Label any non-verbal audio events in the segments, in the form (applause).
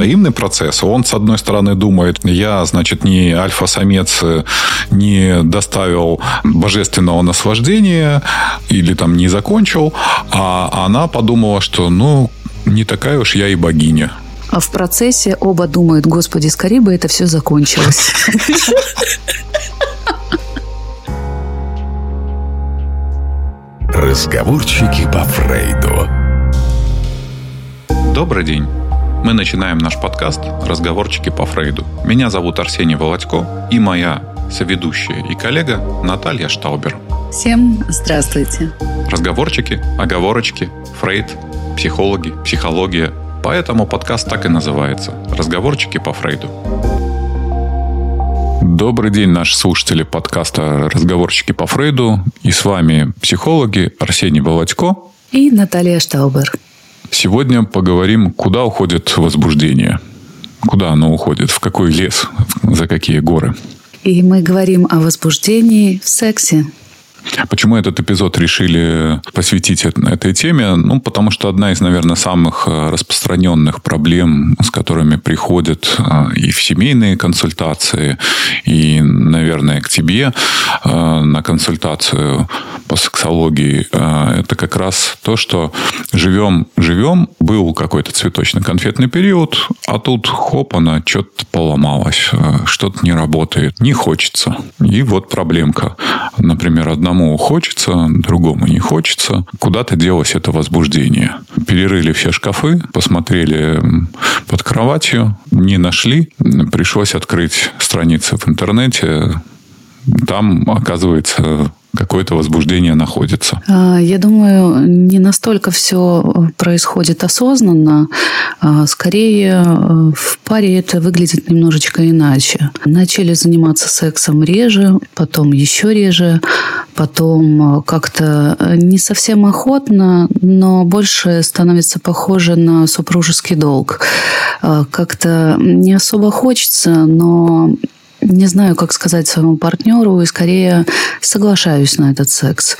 взаимный процесс. Он, с одной стороны, думает, я, значит, не альфа-самец, не доставил божественного наслаждения или там не закончил, а она подумала, что, ну, не такая уж я и богиня. А в процессе оба думают, господи, скорее бы это все закончилось. Разговорчики по Фрейду. Добрый день. Мы начинаем наш подкаст «Разговорчики по Фрейду». Меня зовут Арсений Володько и моя соведущая и коллега Наталья Штаубер. Всем здравствуйте. Разговорчики, оговорочки, Фрейд, психологи, психология – Поэтому подкаст так и называется «Разговорчики по Фрейду». Добрый день, наши слушатели подкаста «Разговорчики по Фрейду». И с вами психологи Арсений Володько и Наталья Штаубер. Сегодня поговорим, куда уходит возбуждение. Куда оно уходит, в какой лес, за какие горы. И мы говорим о возбуждении в сексе. Почему этот эпизод решили посвятить этой теме? Ну, потому что одна из, наверное, самых э, распространенных проблем, с которыми приходят э, и в семейные консультации, и, наверное, к тебе э, на консультацию по сексологии, это как раз то, что живем, живем, был какой-то цветочно-конфетный период, а тут хоп, она что-то поломалась, что-то не работает, не хочется. И вот проблемка. Например, одному одному хочется, другому не хочется. Куда-то делось это возбуждение. Перерыли все шкафы, посмотрели под кроватью, не нашли. Пришлось открыть страницы в интернете. Там, оказывается, какое-то возбуждение находится? А, я думаю, не настолько все происходит осознанно. А, скорее, э, в паре это выглядит немножечко иначе. Начали заниматься сексом реже, потом еще реже, потом э, как-то не совсем охотно, но больше становится похоже на супружеский долг. А, как-то не особо хочется, но не знаю, как сказать своему партнеру, и скорее соглашаюсь на этот секс.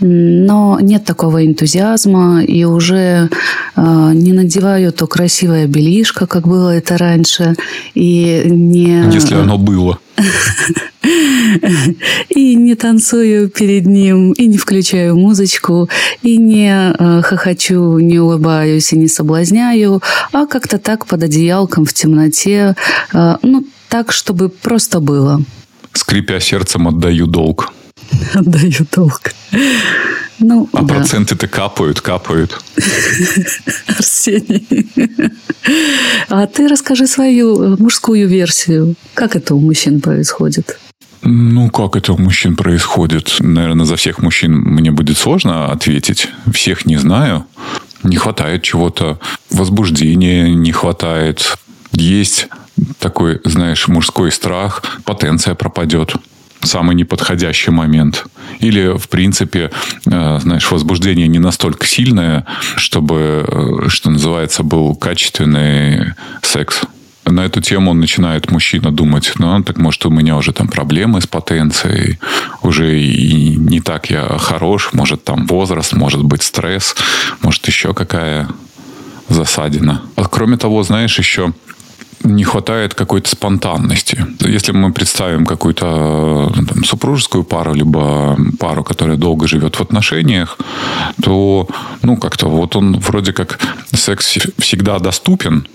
Но нет такого энтузиазма, и уже э, не надеваю то красивое белишко, как было это раньше, и не... Если оно было. (laughs) И не танцую перед ним, и не включаю музычку, и не э, хохочу, не улыбаюсь и не соблазняю, а как-то так под одеялком в темноте. Э, ну, так, чтобы просто было. Скрипя сердцем, отдаю долг. (laughs) Отдаю долг. Ну, а да. проценты-то капают, капают. (laughs) Арсений. А ты расскажи свою мужскую версию. Как это у мужчин происходит? Ну, как это у мужчин происходит? Наверное, за всех мужчин мне будет сложно ответить. Всех не знаю. Не хватает чего-то. Возбуждения не хватает. Есть такой, знаешь, мужской страх, потенция пропадет самый неподходящий момент. Или, в принципе, э, знаешь, возбуждение не настолько сильное, чтобы, э, что называется, был качественный секс. На эту тему он начинает мужчина думать, ну, так может, у меня уже там проблемы с потенцией, уже и не так я хорош, может, там возраст, может быть, стресс, может, еще какая засадина. А кроме того, знаешь, еще не хватает какой-то спонтанности. Если мы представим какую-то э, там, супружескую пару, либо пару, которая долго живет в отношениях, то, ну, как-то вот он вроде как секс всегда доступен,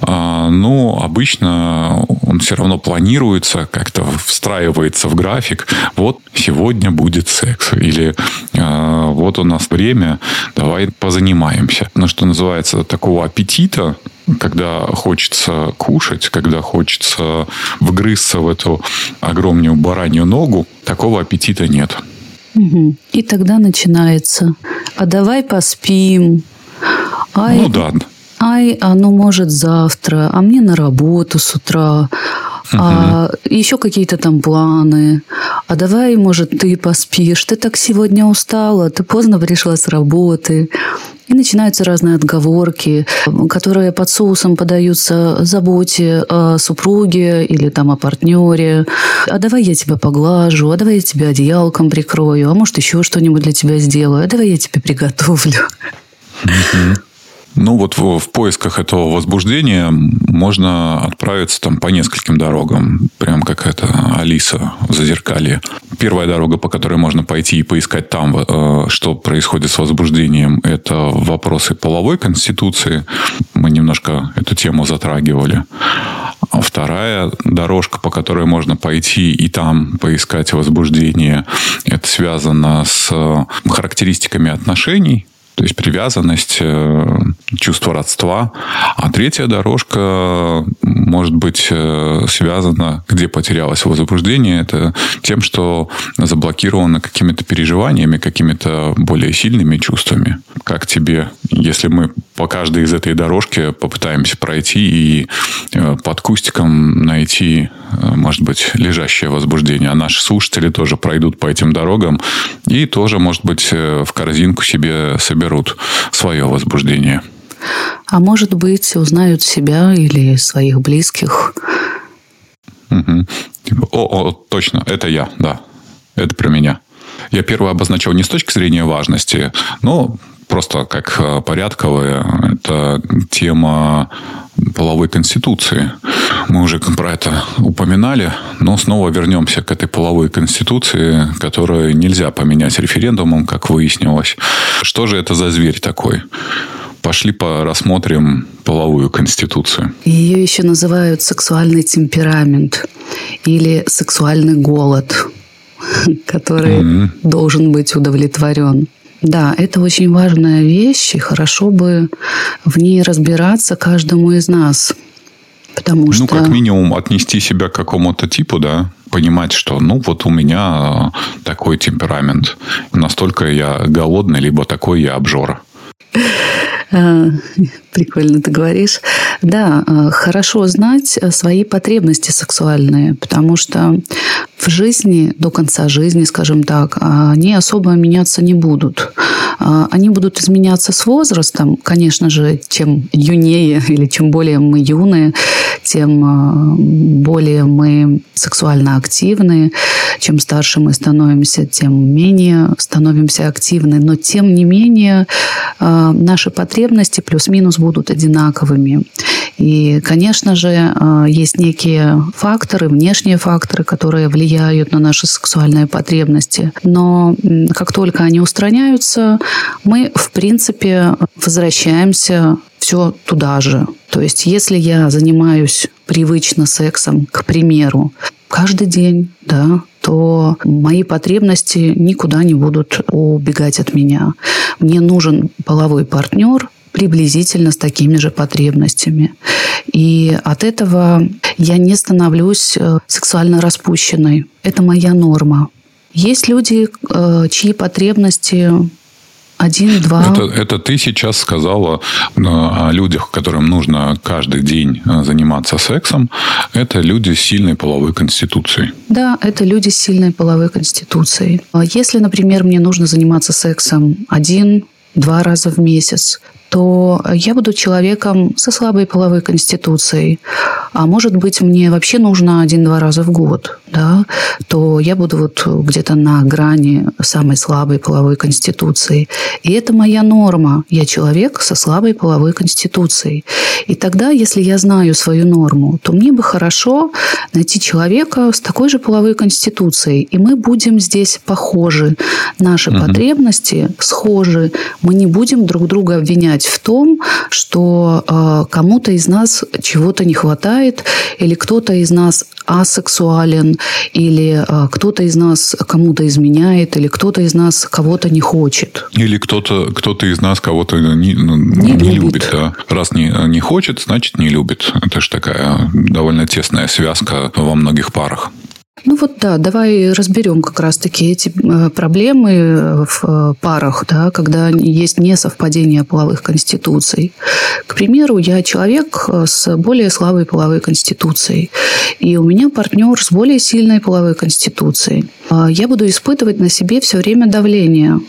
но обычно он все равно планируется, как-то встраивается в график. Вот сегодня будет секс. Или а, вот у нас время, давай позанимаемся. Но что называется, такого аппетита когда хочется кушать, когда хочется вгрызться в эту огромную баранью ногу, такого аппетита нет. И тогда начинается. А давай поспим. Ай, ну да. Ай, ну может завтра, а мне на работу с утра, угу. а еще какие-то там планы. А давай, может, ты поспишь, ты так сегодня устала, ты поздно пришла с работы. И начинаются разные отговорки, которые под соусом подаются заботе о супруге или там о партнере. А давай я тебя поглажу, а давай я тебя одеялком прикрою, а может еще что-нибудь для тебя сделаю, а давай я тебе приготовлю. Ну, вот в, в поисках этого возбуждения можно отправиться там по нескольким дорогам. Прям как это Алиса в Зазеркалье. Первая дорога, по которой можно пойти и поискать там, э, что происходит с возбуждением, это вопросы половой конституции. Мы немножко эту тему затрагивали. А вторая дорожка, по которой можно пойти и там поискать возбуждение, это связано с характеристиками отношений то есть привязанность, э, чувство родства. А третья дорожка может быть э, связана, где потерялось возбуждение, это тем, что заблокировано какими-то переживаниями, какими-то более сильными чувствами. Как тебе, если мы по каждой из этой дорожки попытаемся пройти и э, под кустиком найти, может быть, лежащее возбуждение. А наши слушатели тоже пройдут по этим дорогам и тоже, может быть, в корзинку себе соберут берут свое возбуждение. А может быть, узнают себя или своих близких. Угу. О, о, точно, это я, да. Это про меня. Я первое обозначил не с точки зрения важности, но просто как э, порядковая. Это тема половой конституции. Мы уже про это упоминали, но снова вернемся к этой половой конституции, которую нельзя поменять референдумом, как выяснилось. Что же это за зверь такой? Пошли по рассмотрим половую конституцию. Ее еще называют сексуальный темперамент или сексуальный голод, (laughs) который mm-hmm. должен быть удовлетворен. Да, это очень важная вещь, и хорошо бы в ней разбираться каждому из нас. Потому ну, что... как минимум, отнести себя к какому-то типу, да, понимать, что, ну, вот у меня такой темперамент. Настолько я голодный, либо такой я обжора. А, прикольно ты говоришь. Да, а, хорошо знать свои потребности сексуальные, потому что в жизни, до конца жизни, скажем так, они особо меняться не будут. А, они будут изменяться с возрастом. Конечно же, чем юнее или чем более мы юные, тем более мы сексуально активны. Чем старше мы становимся, тем менее становимся активны. Но тем не менее наши потребности плюс-минус будут одинаковыми. И, конечно же, э, есть некие факторы, внешние факторы, которые влияют на наши сексуальные потребности. Но как только они устраняются, мы, в принципе, возвращаемся все туда же. То есть, если я занимаюсь привычно сексом, к примеру, каждый день, да, то мои потребности никуда не будут убегать от меня. Мне нужен половой партнер, приблизительно с такими же потребностями. И от этого я не становлюсь э, сексуально распущенной. Это моя норма. Есть люди, э, чьи потребности один, два. Это, это ты сейчас сказала э, о людях, которым нужно каждый день заниматься сексом. Это люди с сильной половой конституцией. Да, это люди с сильной половой конституцией. Если, например, мне нужно заниматься сексом один, два раза в месяц, то я буду человеком со слабой половой конституцией. А может быть, мне вообще нужно один-два раза в год, да, то я буду вот где-то на грани самой слабой половой конституции. И это моя норма. Я человек со слабой половой конституцией. И тогда, если я знаю свою норму, то мне бы хорошо найти человека с такой же половой конституцией. И мы будем здесь похожи. Наши угу. потребности схожи. Мы не будем друг друга обвинять обвинять в том, что э, кому-то из нас чего-то не хватает, или кто-то из нас асексуален, или э, кто-то из нас кому-то изменяет, или кто-то из нас кого-то не хочет. Или кто-то кто из нас кого-то не, не, не любит. любит да. Раз не, не хочет, значит не любит. Это же такая довольно тесная связка во многих парах. Ну вот да, давай разберем как раз-таки эти э, проблемы в э, парах, да, когда есть несовпадение половых конституций. К примеру, я человек э, с более слабой половой конституцией, и у меня партнер с более сильной половой конституцией. Я буду испытывать на себе все время давление.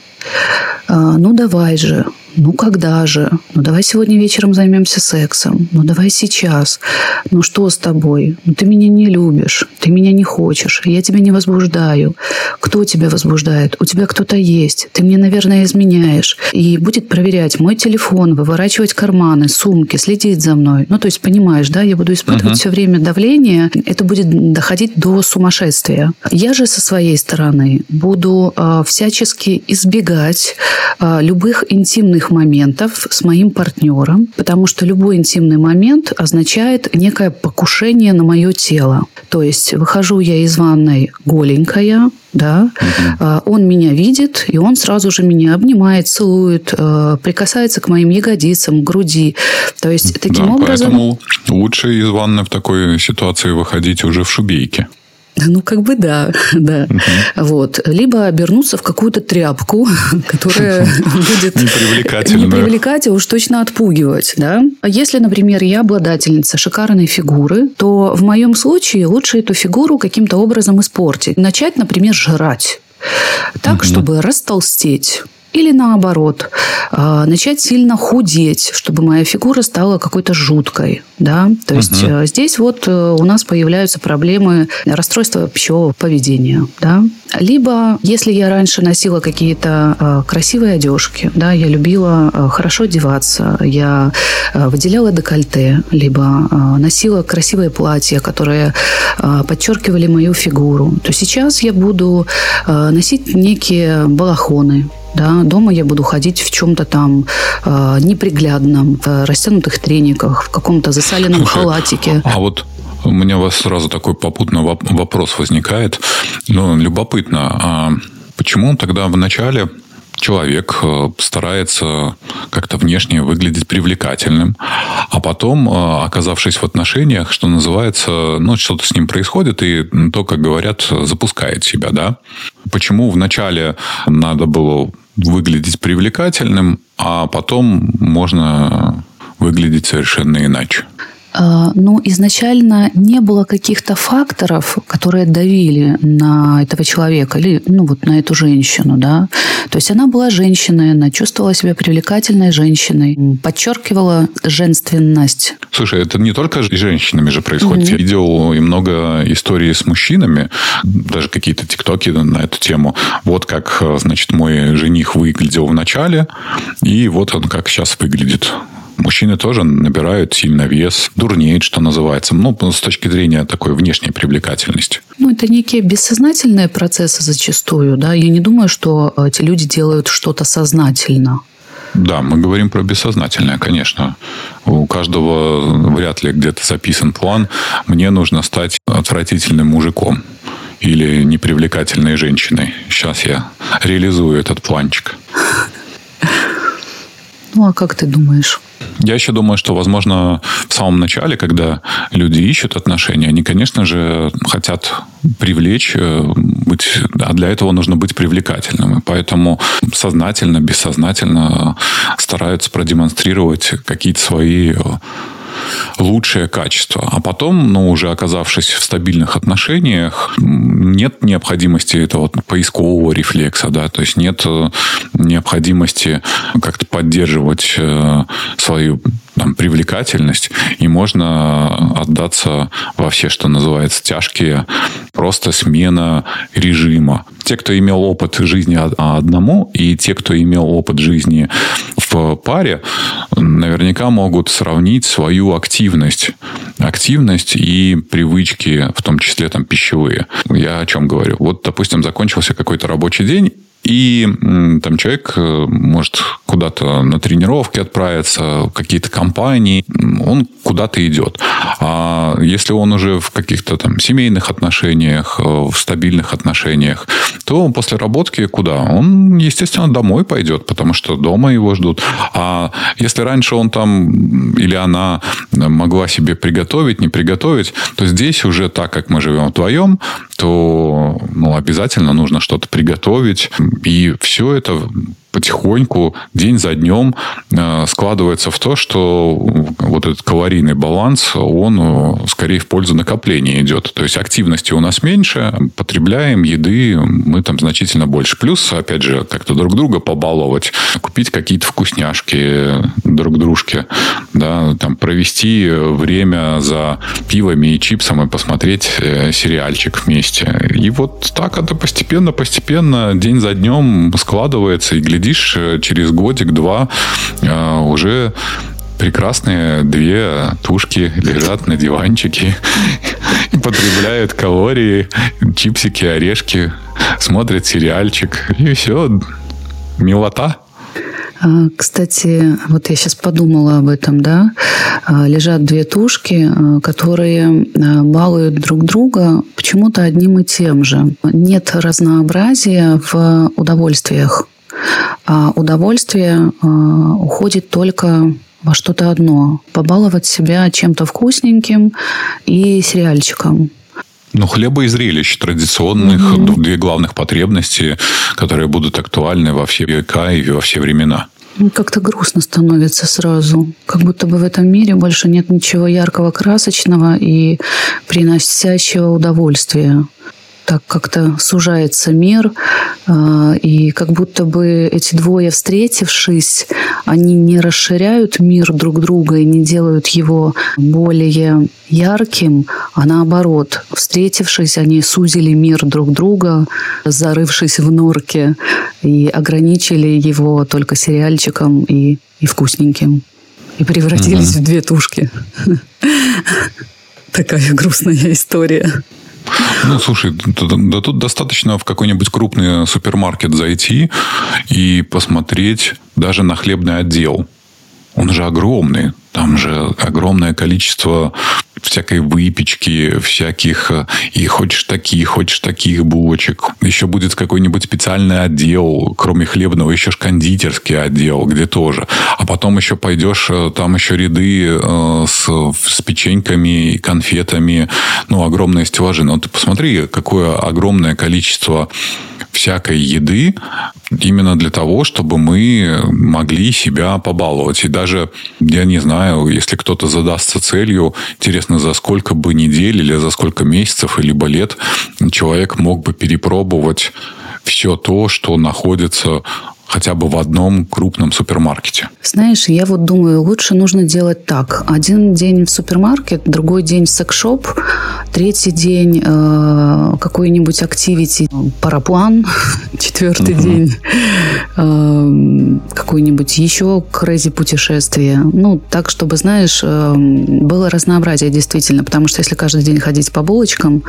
Ну давай же, Ну, когда же? Ну, давай сегодня вечером займемся сексом. Ну, давай сейчас. Ну, что с тобой? Ну, ты меня не любишь. Ты меня не хочешь. Я тебя не возбуждаю. Кто тебя возбуждает? У тебя кто-то есть. Ты мне, наверное, изменяешь. И будет проверять мой телефон, выворачивать карманы, сумки, следить за мной. Ну, то есть, понимаешь, да, я буду испытывать uh-huh. все время давление. Это будет доходить до сумасшествия. Я же со своей стороны буду э, всячески избегать э, любых интимных моментов с моим партнером, потому что любой интимный момент означает некое покушение на мое тело. То есть выхожу я из ванной голенькая, да, угу. он меня видит, и он сразу же меня обнимает, целует, э, прикасается к моим ягодицам, груди. То есть таким да, образом... Поэтому лучше из ванны в такой ситуации выходить уже в шубейке. Ну, как бы да, (laughs) да. Угу. Вот. Либо обернуться в какую-то тряпку, (laughs) которая (laughs) будет... Непривлекательно. Непривлекательно, уж точно отпугивать, да. А если, например, я обладательница шикарной фигуры, то в моем случае лучше эту фигуру каким-то образом испортить. Начать, например, жрать так, угу. чтобы растолстеть или наоборот, а, начать сильно худеть, чтобы моя фигура стала какой-то жуткой. Да? То есть угу. здесь вот э, у нас появляются проблемы расстройства пищевого поведения. Да? Либо, если я раньше носила какие-то а, красивые одежки, да, я любила хорошо одеваться, я выделяла декольте, либо носила красивые платья, которые подчеркивали мою фигуру, то сейчас я буду носить некие балахоны, да, дома я буду ходить в чем-то там э, неприглядном, в растянутых трениках, в каком-то засаленном Слушай, халатике. А вот у меня у вас сразу такой попутный вопрос возникает. Ну, любопытно, а почему тогда в начале человек э, старается как-то внешне выглядеть привлекательным, а потом, э, оказавшись в отношениях, что называется, ну, что-то с ним происходит, и то, как говорят, запускает себя, да? Почему вначале надо было выглядеть привлекательным, а потом можно выглядеть совершенно иначе? А, ну, изначально не было каких-то факторов, которые давили на этого человека или, ну, вот на эту женщину, да. То есть она была женщиной, она чувствовала себя привлекательной женщиной, подчеркивала женственность. Слушай, это не только с женщинами же происходит. Угу. Я видел и много историй с мужчинами, даже какие-то тиктоки на эту тему. Вот как, значит, мой жених выглядел в начале, и вот он как сейчас выглядит. Мужчины тоже набирают сильно вес, дурнеют, что называется. Ну, с точки зрения такой внешней привлекательности. Ну, это некие бессознательные процессы зачастую, да. Я не думаю, что эти люди делают что-то сознательно. Да, мы говорим про бессознательное, конечно. У каждого вряд ли где-то записан план. Мне нужно стать отвратительным мужиком или непривлекательной женщиной. Сейчас я реализую этот планчик. Ну, а как ты думаешь? Я еще думаю, что, возможно, в самом начале, когда люди ищут отношения, они, конечно же, хотят привлечь, э, быть, а для этого нужно быть привлекательным. И поэтому сознательно, бессознательно стараются продемонстрировать какие-то свои э, лучшее качество. А потом, ну, уже оказавшись в стабильных отношениях, нет необходимости этого поискового рефлекса, да, то есть нет э, необходимости как-то поддерживать э, свою там, привлекательность, и можно отдаться во все, что называется, тяжкие, просто смена режима. Те, кто имел опыт жизни одному, и те, кто имел опыт жизни в паре, наверняка могут сравнить свою активность. Активность и привычки, в том числе там пищевые. Я о чем говорю? Вот, допустим, закончился какой-то рабочий день, и там человек э, может куда-то на тренировки отправиться, какие-то компании, он куда-то идет. А если он уже в каких-то там семейных отношениях, э, в стабильных отношениях, то после работки куда? Он, естественно, домой пойдет, потому что дома его ждут. А если раньше он там или она могла себе приготовить, не приготовить, то здесь уже так, как мы живем вдвоем, то ну, обязательно нужно что-то приготовить. И все это потихоньку, день за днем э, складывается в то, что вот этот калорийный баланс, он э, скорее в пользу накопления идет. То есть активности у нас меньше, потребляем еды мы там значительно больше. Плюс, опять же, как-то друг друга побаловать, купить какие-то вкусняшки друг дружке, да, там провести время за пивами и чипсом и посмотреть э, сериальчик вместе. И вот так это постепенно-постепенно, день за днем складывается, и глядишь, э, через годик-два э, уже прекрасные две тушки лежат на диванчике и потребляют калории, чипсики, орешки, смотрят сериальчик, и все, милота. А, кстати, вот я сейчас подумала об этом, да, а, лежат две тушки, а, которые балуют друг друга почему-то одним и тем же. Нет разнообразия в удовольствиях. А удовольствие уходит только во что-то одно. Побаловать себя чем-то вкусненьким и сериальчиком. Ну, хлеба и зрелищ традиционных, угу. две главных потребности, которые будут актуальны во все века и во все времена. Ну, как-то грустно становится сразу. Как будто бы в этом мире больше нет ничего яркого, красочного и приносящего удовольствия так как-то сужается мир, а, и как будто бы эти двое, встретившись, они не расширяют мир друг друга и не делают его более ярким, а наоборот, встретившись, они сузили мир друг друга, зарывшись в норке, и ограничили его только сериальчиком и, и вкусненьким. И превратились угу. в две тушки. (laughs) Такая грустная история. Ну, слушай, да тут достаточно в какой-нибудь крупный супермаркет зайти и посмотреть даже на хлебный отдел. Он же огромный. Там же огромное количество всякой выпечки, всяких и хочешь таких, хочешь таких булочек. Еще будет какой-нибудь специальный отдел, кроме хлебного, еще ж кондитерский отдел, где тоже. А потом еще пойдешь, э, там еще ряды э, с, с печеньками конфетами, ну, огромные стеллажи. Но ты посмотри, какое огромное количество всякой еды именно для того, чтобы мы могли себя побаловать. И даже, я не знаю, если кто-то задастся целью, интересно, за сколько бы недель или за сколько месяцев, либо лет человек мог бы перепробовать все то, что находится хотя бы в одном крупном супермаркете? Знаешь, я вот думаю, лучше нужно делать так. Один день в супермаркет, другой день в секшоп, третий день э, какой-нибудь активити, параплан, (laughs) четвертый угу. день э, какой-нибудь еще крэзи путешествие. Ну, так, чтобы, знаешь, э, было разнообразие действительно, потому что если каждый день ходить по булочкам,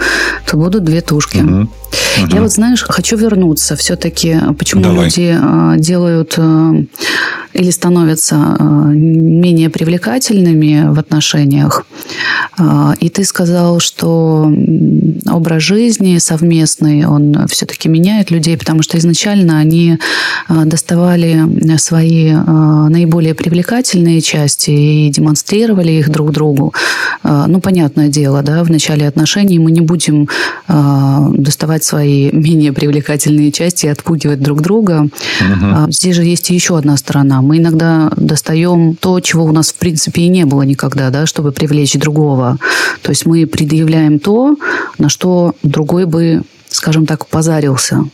то будут две тушки. Угу. Угу. Я вот, знаешь, хочу вернуться все-таки, почему Давай. люди э, делают э, или становятся э, менее привлекательными в отношениях. И ты сказал, что образ жизни совместный, он все-таки меняет людей, потому что изначально они доставали свои наиболее привлекательные части и демонстрировали их друг другу. Ну, понятное дело, да, в начале отношений мы не будем доставать свои (laughs) менее привлекательные части и отпугивать друг друга. Угу. Здесь же есть еще одна сторона. Мы иногда достаем то, чего у нас в принципе и не было никогда, да, чтобы привлечь другого. То есть мы предъявляем то, на что другой бы скажем так, позарился,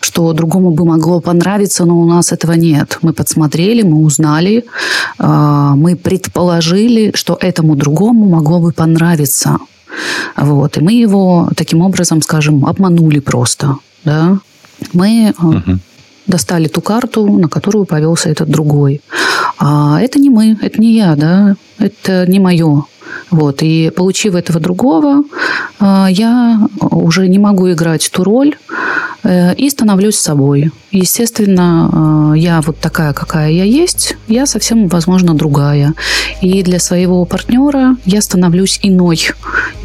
что другому бы могло понравиться, но у нас этого нет. Мы подсмотрели, мы узнали, а, мы предположили, что этому другому могло бы понравиться. Вот. И мы его таким образом, скажем, обманули просто. Да? Мы угу. Достали ту карту, на которую повелся этот другой. А это не мы, это не я, да, это не мое. Вот. И получив этого другого, а, я уже не могу играть ту роль и становлюсь собой. Естественно, а, я вот такая, какая я есть, я совсем, возможно, другая. И для своего партнера я становлюсь иной,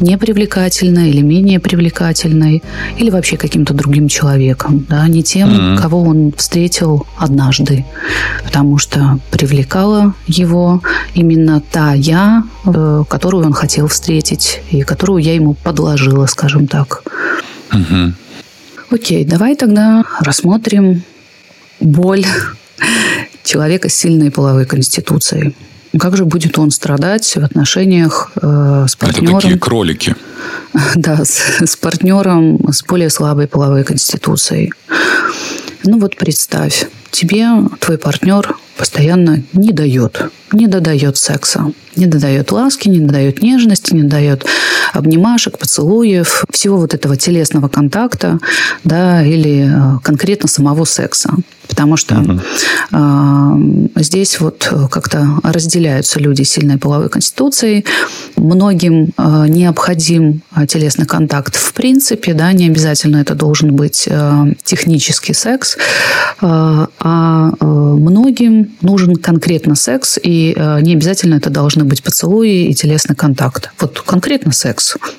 непривлекательной или менее привлекательной, или вообще каким-то другим человеком, да, не тем, mm-hmm. кого он встретил однажды, потому что привлекала его именно та я, э, которую он хотел встретить и которую я ему подложила, скажем так. Угу. Окей, давай тогда рассмотрим боль человека с сильной половой конституцией. Как же будет он страдать в отношениях э, с партнером? Это такие кролики. (laughs) Да, с, с партнером с более слабой половой конституцией. Ну вот представь, тебе твой партнер постоянно не дает, не додает секса, не додает ласки, не додает нежности, не дает обнимашек, поцелуев, всего вот этого телесного контакта, да, или э, конкретно самого секса. Потому что угу. э, здесь вот как-то разделяются люди сильной половой конституцией. Многим э, необходим телесный контакт в принципе, да, не обязательно это должен быть э, технический секс, э, а э, многим нужен конкретно секс, и э, не обязательно это должны быть поцелуи и телесный контакт. Вот конкретно секс,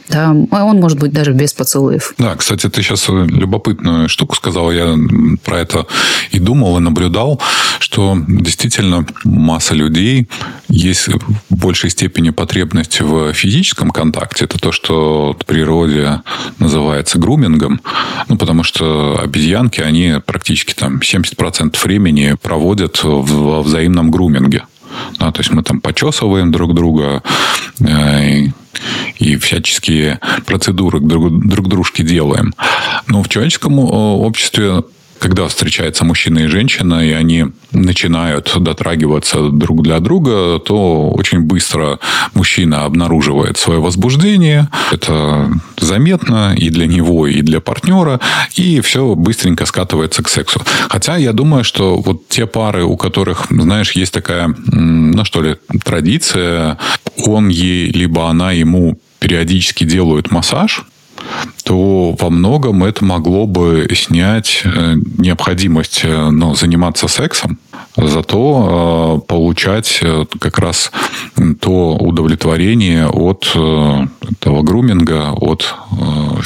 да, а он может быть даже без поцелуев. Да, кстати, ты сейчас любопытную штуку сказал, я про это и думал, и наблюдал, что действительно масса людей есть в большей степени потребность в физическом контакте. Это то, что в природе называется грумингом. Ну, потому что обезьянки, они практически там 70% времени проводят в взаимном груминге. Да, то есть мы там почесываем друг друга э, и, и всяческие процедуры друг, друг дружке делаем. Но в человеческом э, обществе когда встречаются мужчина и женщина, и они начинают дотрагиваться друг для друга, то очень быстро мужчина обнаруживает свое возбуждение. Это заметно и для него, и для партнера, и все быстренько скатывается к сексу. Хотя я думаю, что вот те пары, у которых, знаешь, есть такая, ну что ли, традиция, он ей, либо она ему периодически делают массаж, то во многом это могло бы снять э, необходимость э, ну, заниматься сексом, зато э, получать как раз то удовлетворение от этого груминга, от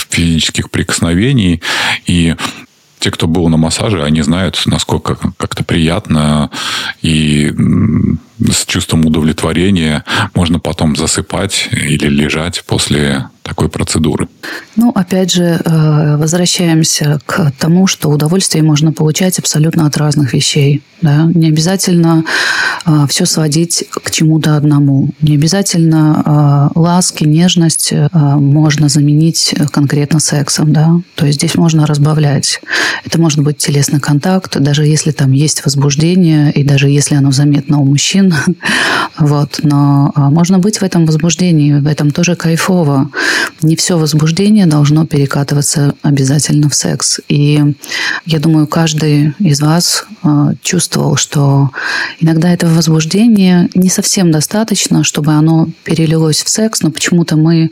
физических прикосновений. И те, кто был на массаже, они знают, насколько как-то приятно и с чувством удовлетворения можно потом засыпать или лежать после такой процедуры. Ну, опять же, э, возвращаемся к тому, что удовольствие можно получать абсолютно от разных вещей. Да? Не обязательно э, все сводить к чему-то одному. Не обязательно э, ласки, нежность можно заменить конкретно сексом. Да? То есть здесь можно разбавлять. Это может быть телесный контакт, даже если там есть возбуждение, и даже если оно заметно у мужчин. (laughs) Вот. Но можно быть в этом возбуждении, в этом тоже кайфово не все возбуждение должно перекатываться обязательно в секс. И я думаю, каждый из вас э, чувствовал, что иногда этого возбуждения не совсем достаточно, чтобы оно перелилось в секс, но почему-то мы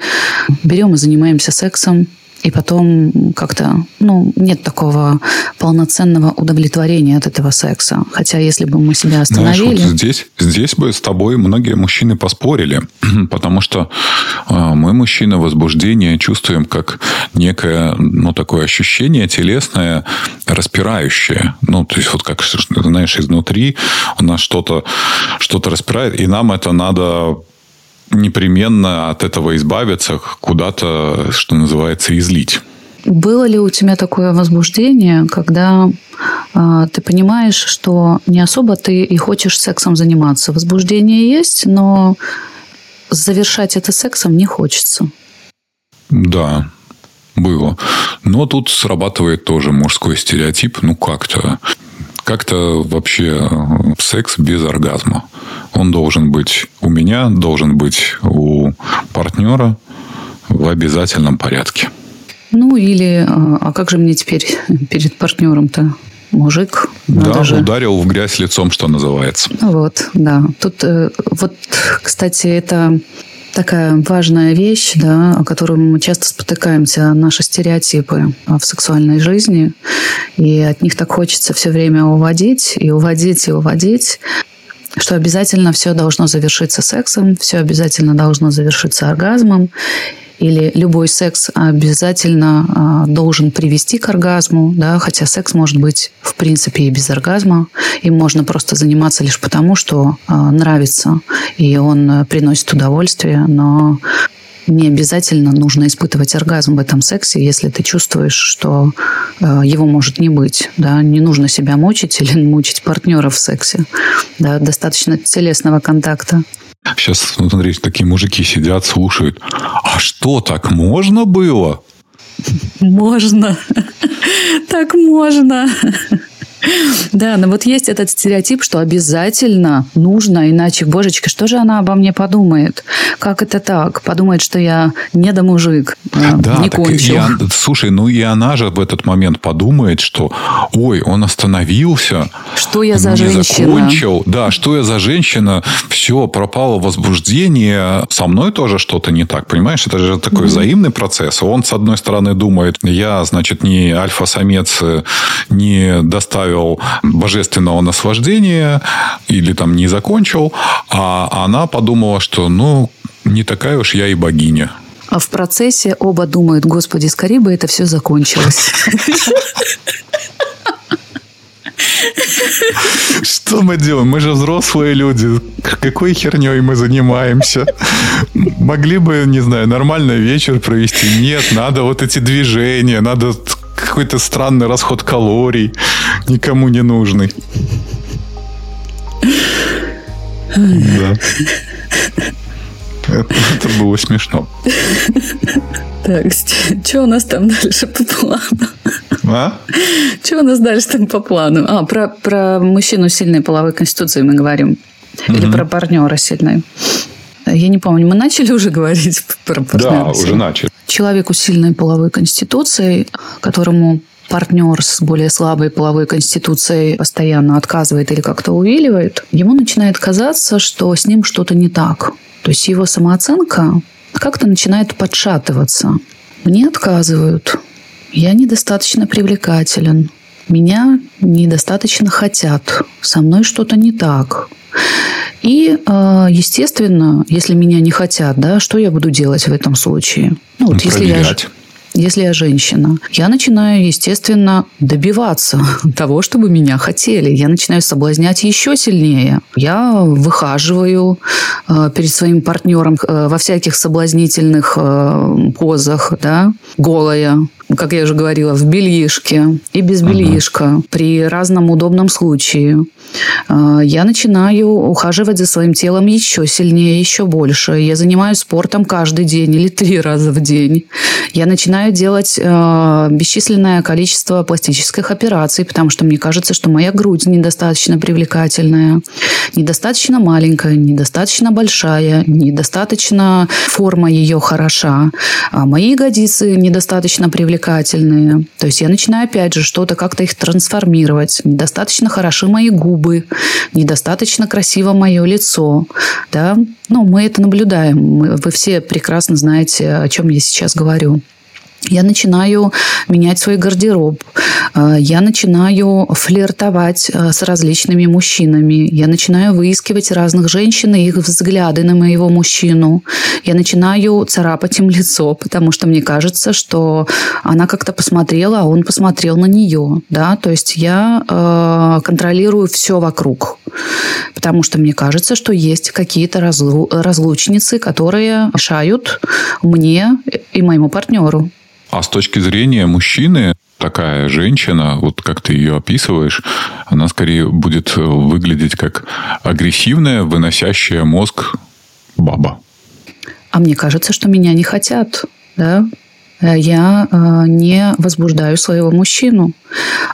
берем и занимаемся сексом, и потом как-то, ну, нет такого полноценного удовлетворения от этого секса. Хотя если бы мы себя остановили... Знаешь, вот здесь, здесь бы с тобой многие мужчины поспорили, (clears throat) потому что э, мы, мужчины, возбуждение чувствуем как некое, ну, такое ощущение телесное, распирающее. Ну, то есть вот как, знаешь, изнутри у нас что-то что распирает, и нам это надо непременно от этого избавиться, куда-то, что называется, излить. Было ли у тебя такое возбуждение, когда э, ты понимаешь, что не особо ты и хочешь сексом заниматься? Возбуждение есть, но завершать это сексом не хочется. Да, было. Но тут срабатывает тоже мужской стереотип. Ну, как-то как-то вообще секс без оргазма. Он должен быть у меня, должен быть у партнера в обязательном порядке. Ну или, а, а как же мне теперь перед партнером-то? Мужик. Да, же... ударил в грязь лицом, что называется. Вот, да. Тут э, вот, кстати, это такая важная вещь, да, о которой мы часто спотыкаемся, наши стереотипы в сексуальной жизни. И от них так хочется все время уводить, и уводить, и уводить что обязательно все должно завершиться сексом, все обязательно должно завершиться оргазмом, или любой секс обязательно а, должен привести к оргазму, да, хотя секс может быть в принципе и без оргазма, им можно просто заниматься лишь потому, что а, нравится, и он приносит удовольствие, но Не обязательно нужно испытывать оргазм в этом сексе, если ты чувствуешь, что э, его может не быть. Да? Не нужно себя мучить или (laughs) мучить партнера в сексе. Да? Достаточно телесного контакта. Сейчас, смотрите, такие мужики сидят, слушают. А что, так можно было? Можно. Так можно. Да, но вот есть этот стереотип, что обязательно нужно, иначе, божечка, что же она обо мне подумает? Как это так? Подумает, что я э, да, не кончил. И, слушай, ну и она же в этот момент подумает, что, ой, он остановился. Что я за женщина? закончил. Да, что я за женщина? Все, пропало возбуждение. Со мной тоже что-то не так, понимаешь? Это же такой mm-hmm. взаимный процесс. Он, с одной стороны, думает, я, значит, не альфа-самец, э, не доставил доставил божественного наслаждения или там не закончил, а она подумала, что ну не такая уж я и богиня. А в процессе оба думают, господи, скорее бы это все закончилось. Что мы делаем? Мы же взрослые люди. Какой херней мы занимаемся? Могли бы, не знаю, нормальный вечер провести? Нет, надо вот эти движения, надо какой-то странный расход калорий, никому не нужный. Да. Это, это было смешно. Так, что у нас там дальше по плану? А? Что у нас дальше там по плану? А, про, про мужчину сильной половой конституции мы говорим. Или угу. про партнера сильной. Я не помню, мы начали уже говорить про партнера? Да, уже начали. Человеку с сильной половой конституцией, которому партнер с более слабой половой конституцией постоянно отказывает или как-то увиливает, ему начинает казаться, что с ним что-то не так. То есть его самооценка как-то начинает подшатываться. Мне отказывают. Я недостаточно привлекателен. Меня недостаточно хотят. Со мной что-то не так. И, а, естественно, если меня не хотят, да, что я буду делать в этом случае? Ну, вот если я если я женщина, я начинаю, естественно, добиваться (laughs) того, чтобы меня хотели. Я начинаю соблазнять еще сильнее. Я выхаживаю э, перед своим партнером э, во всяких соблазнительных э, позах, да, голая, как я уже говорила, в бельишке и без бельишка, uh-huh. при разном удобном случае. А, я начинаю ухаживать за своим телом еще сильнее, еще больше. Я занимаюсь спортом каждый день или три раза в день. Я начинаю делать а, бесчисленное количество пластических операций, потому что мне кажется, что моя грудь недостаточно привлекательная, недостаточно маленькая, недостаточно большая, недостаточно форма ее хороша, а мои ягодицы недостаточно привлекательные. То есть я начинаю опять же что-то как-то их трансформировать. Недостаточно хороши мои губы, недостаточно красиво мое лицо. Да? Ну, мы это наблюдаем. Вы все прекрасно знаете, о чем я сейчас говорю я начинаю менять свой гардероб, э, я начинаю флиртовать э, с различными мужчинами, я начинаю выискивать разных женщин и их взгляды на моего мужчину, я начинаю царапать им лицо, потому что мне кажется, что она как-то посмотрела, а он посмотрел на нее, да, то есть я э, контролирую все вокруг, потому что мне кажется, что есть какие-то разлучницы, которые мешают мне и моему партнеру. А с точки зрения мужчины, такая женщина, вот как ты ее описываешь, она скорее будет выглядеть как агрессивная, выносящая мозг баба. А мне кажется, что меня не хотят, да? Я э, не возбуждаю своего мужчину.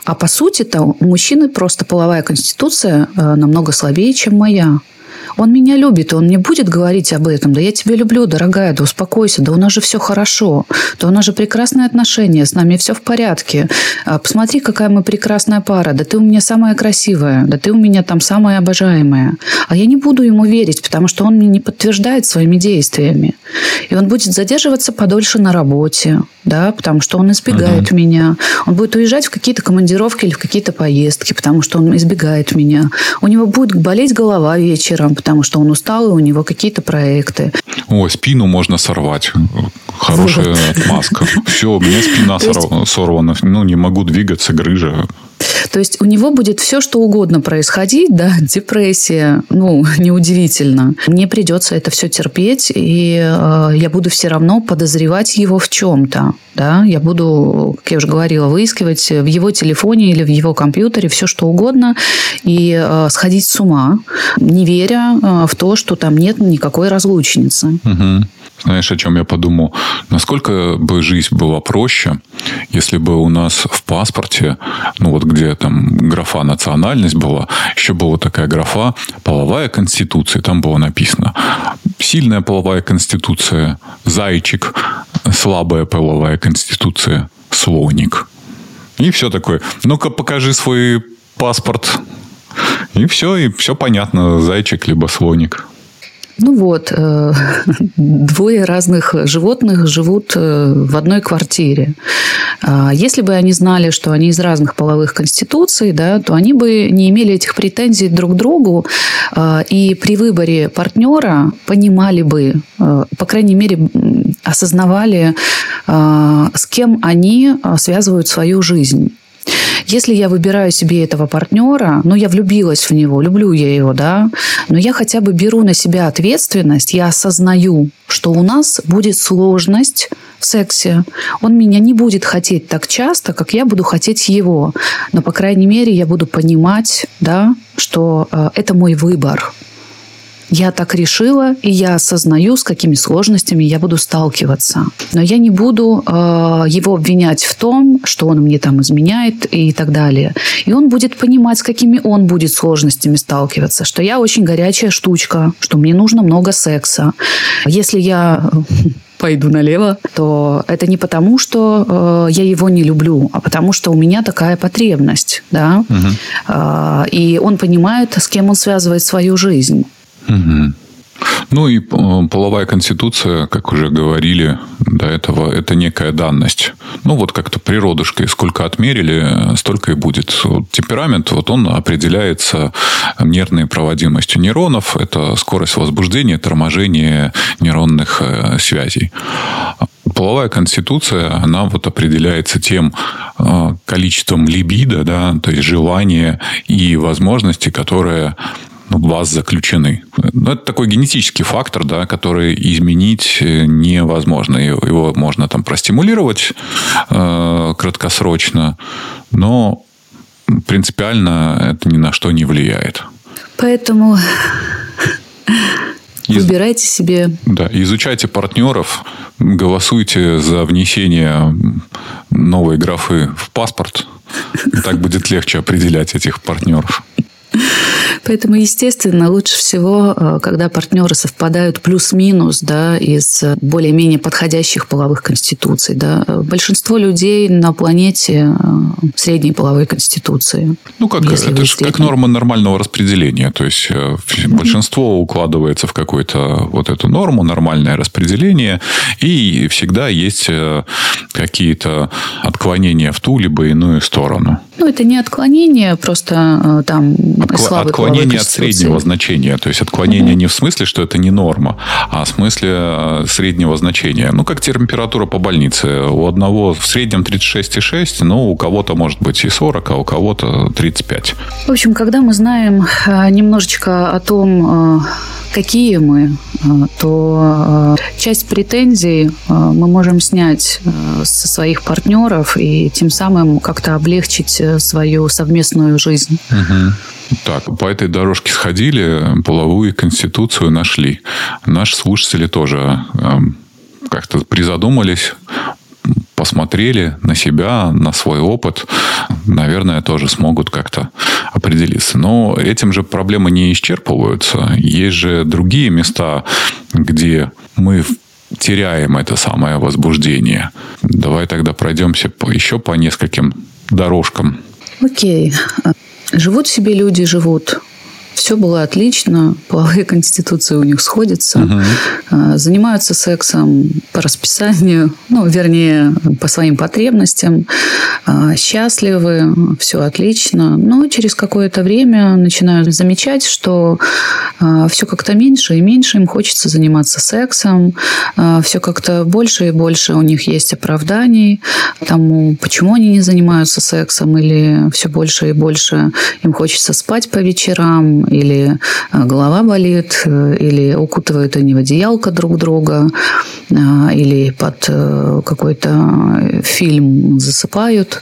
А по сути-то у мужчины просто половая конституция э, намного слабее, чем моя. Он меня любит, и он не будет говорить об этом. Да я тебя люблю, дорогая, да успокойся, да у нас же все хорошо, да у нас же прекрасные отношения, с нами все в порядке. А, посмотри, какая мы прекрасная пара, да ты у меня самая красивая, да ты у меня там самая обожаемая. А я не буду ему верить, потому что он мне не подтверждает своими действиями. И он будет задерживаться подольше на работе, да, потому что он избегает uh-huh. меня. Он будет уезжать в какие-то командировки или в какие-то поездки, потому что он избегает меня. У него будет болеть голова вечером, потому что он устал, и у него какие-то проекты. Ой, спину можно сорвать. Хорошая вот. отмазка. Все, у меня спина (laughs) сорвана. Ну, не могу двигаться, грыжа. То есть у него будет все, что угодно происходить, да, (laughs) депрессия, ну, (laughs) неудивительно. Мне придется это все терпеть, и э, я буду все равно подозревать его в чем-то, да, я буду, как я уже говорила, выискивать в его телефоне или в его компьютере все, что угодно, и э, сходить с ума, не веря э, в то, что там нет никакой разлучницы. Угу. Знаешь, о чем я подумал? Насколько бы жизнь была проще, если бы у нас в паспорте, ну вот где там графа национальность была, еще была такая графа половая конституция. Там было написано сильная половая конституция, зайчик, слабая половая конституция, слоник. И все такое. Ну-ка, покажи свой паспорт. И все, и все понятно, зайчик либо слоник. Ну вот, э, (laughs) двое разных животных живут э, в одной квартире. А если бы они знали, что они из разных половых конституций, да, то они бы не имели этих претензий друг к другу, а, и при выборе партнера понимали бы, э, по крайней мере, осознавали, с кем они связывают свою жизнь. Если я выбираю себе этого партнера, ну, я влюбилась в него, люблю я его, да, но я хотя бы беру на себя ответственность, я осознаю, что у нас будет сложность в сексе. Он меня не будет хотеть так часто, как я буду хотеть его. Но, по крайней мере, я буду понимать, да, что э, это мой выбор. Я так решила, и я осознаю, с какими сложностями я буду сталкиваться. Но я не буду э, его обвинять в том, что он мне там изменяет и так далее. И он будет понимать, с какими он будет сложностями сталкиваться, что я очень горячая штучка, что мне нужно много секса. Если я (laughs) пойду налево, то это не потому, что э, я его не люблю, а потому что у меня такая потребность, да. Угу. Э, и он понимает, с кем он связывает свою жизнь. Угу. Ну и э, половая конституция, как уже говорили до этого, это некая данность. Ну вот как-то природушкой, сколько отмерили, столько и будет. Темперамент, вот он определяется нервной проводимостью нейронов. Это скорость возбуждения, торможение нейронных э, связей. Половая конституция, она вот определяется тем э, количеством либидо, да, то есть желания и возможностей, которые вас заключены. Ну, это такой генетический фактор, да, который изменить э, невозможно. Его можно там простимулировать э, краткосрочно, но принципиально это ни на что не влияет. Поэтому (laughs) Из... Выбирайте себе. Да, изучайте партнеров, голосуйте за внесение новой графы в паспорт. Так будет легче определять этих партнеров. Поэтому, естественно, лучше всего, э, когда партнеры совпадают плюс-минус да, из более-менее подходящих половых конституций. Да. Большинство людей на планете э, средней половой конституции. Ну, как, это же как норма нормального распределения. То есть, mm-hmm. большинство укладывается в какую-то вот эту норму, нормальное распределение, и всегда есть какие-то отклонения в ту либо иную сторону. Ну, это не отклонение, просто там Откло- отклонение от среднего значения. То есть отклонение угу. не в смысле, что это не норма, а в смысле э, среднего значения. Ну, как температура по больнице. У одного в среднем 36,6, но у кого-то может быть и 40, а у кого-то 35. В общем, когда мы знаем э, немножечко о том, э, какие мы, то часть претензий мы можем снять со своих партнеров и тем самым как-то облегчить свою совместную жизнь. Угу. Так, по этой дорожке сходили, половую конституцию нашли. Наши слушатели тоже э, как-то призадумались, посмотрели на себя, на свой опыт, наверное, тоже смогут как-то определиться. Но этим же проблемы не исчерпываются. Есть же другие места, где мы теряем это самое возбуждение. Давай тогда пройдемся еще по нескольким дорожкам. Окей. Живут себе люди, живут. Все было отлично, половые конституции у них сходятся, угу. занимаются сексом по расписанию, ну, вернее, по своим потребностям, а, счастливы, все отлично. Но через какое-то время начинают замечать, что все как-то меньше и меньше им хочется заниматься сексом, все как-то больше и больше у них есть оправданий тому, почему они не занимаются сексом, или все больше и больше им хочется спать по вечерам, или э, голова болит, э, или укутывают они в одеялко друг друга, э, или под какой-то фильм засыпают.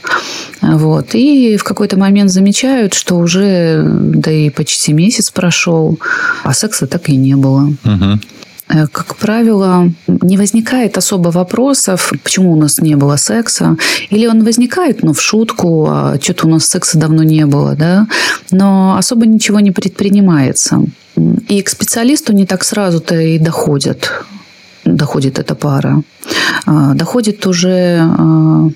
Вот. И в какой-то момент замечают, что уже да и почти месяц прошел, а секса так и не было. Угу. Э, как правило, не возникает особо вопросов, почему у нас не было секса. Или он возникает, ну, в шутку, а что-то у нас секса давно не было, да, но особо ничего не предпринимается. И к специалисту не так сразу-то и доходят, доходит эта пара. А, доходит уже а,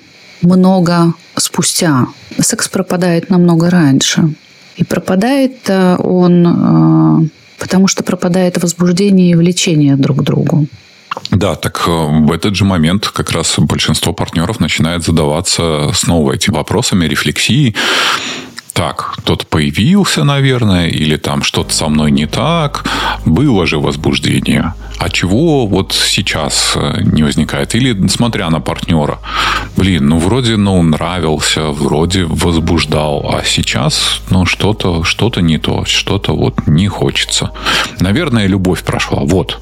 много спустя. Секс пропадает намного раньше. И пропадает он а, потому что пропадает возбуждение и влечение друг к другу. Да, так э, в этот же момент как раз большинство партнеров начинает задаваться снова этими вопросами, рефлексией так, тот появился, наверное, или там что-то со мной не так, было же возбуждение. А чего вот сейчас э, не возникает? Или смотря на партнера, блин, ну вроде ну нравился, вроде возбуждал, а сейчас ну что-то что-то не то, что-то вот не хочется. Наверное, любовь прошла. Вот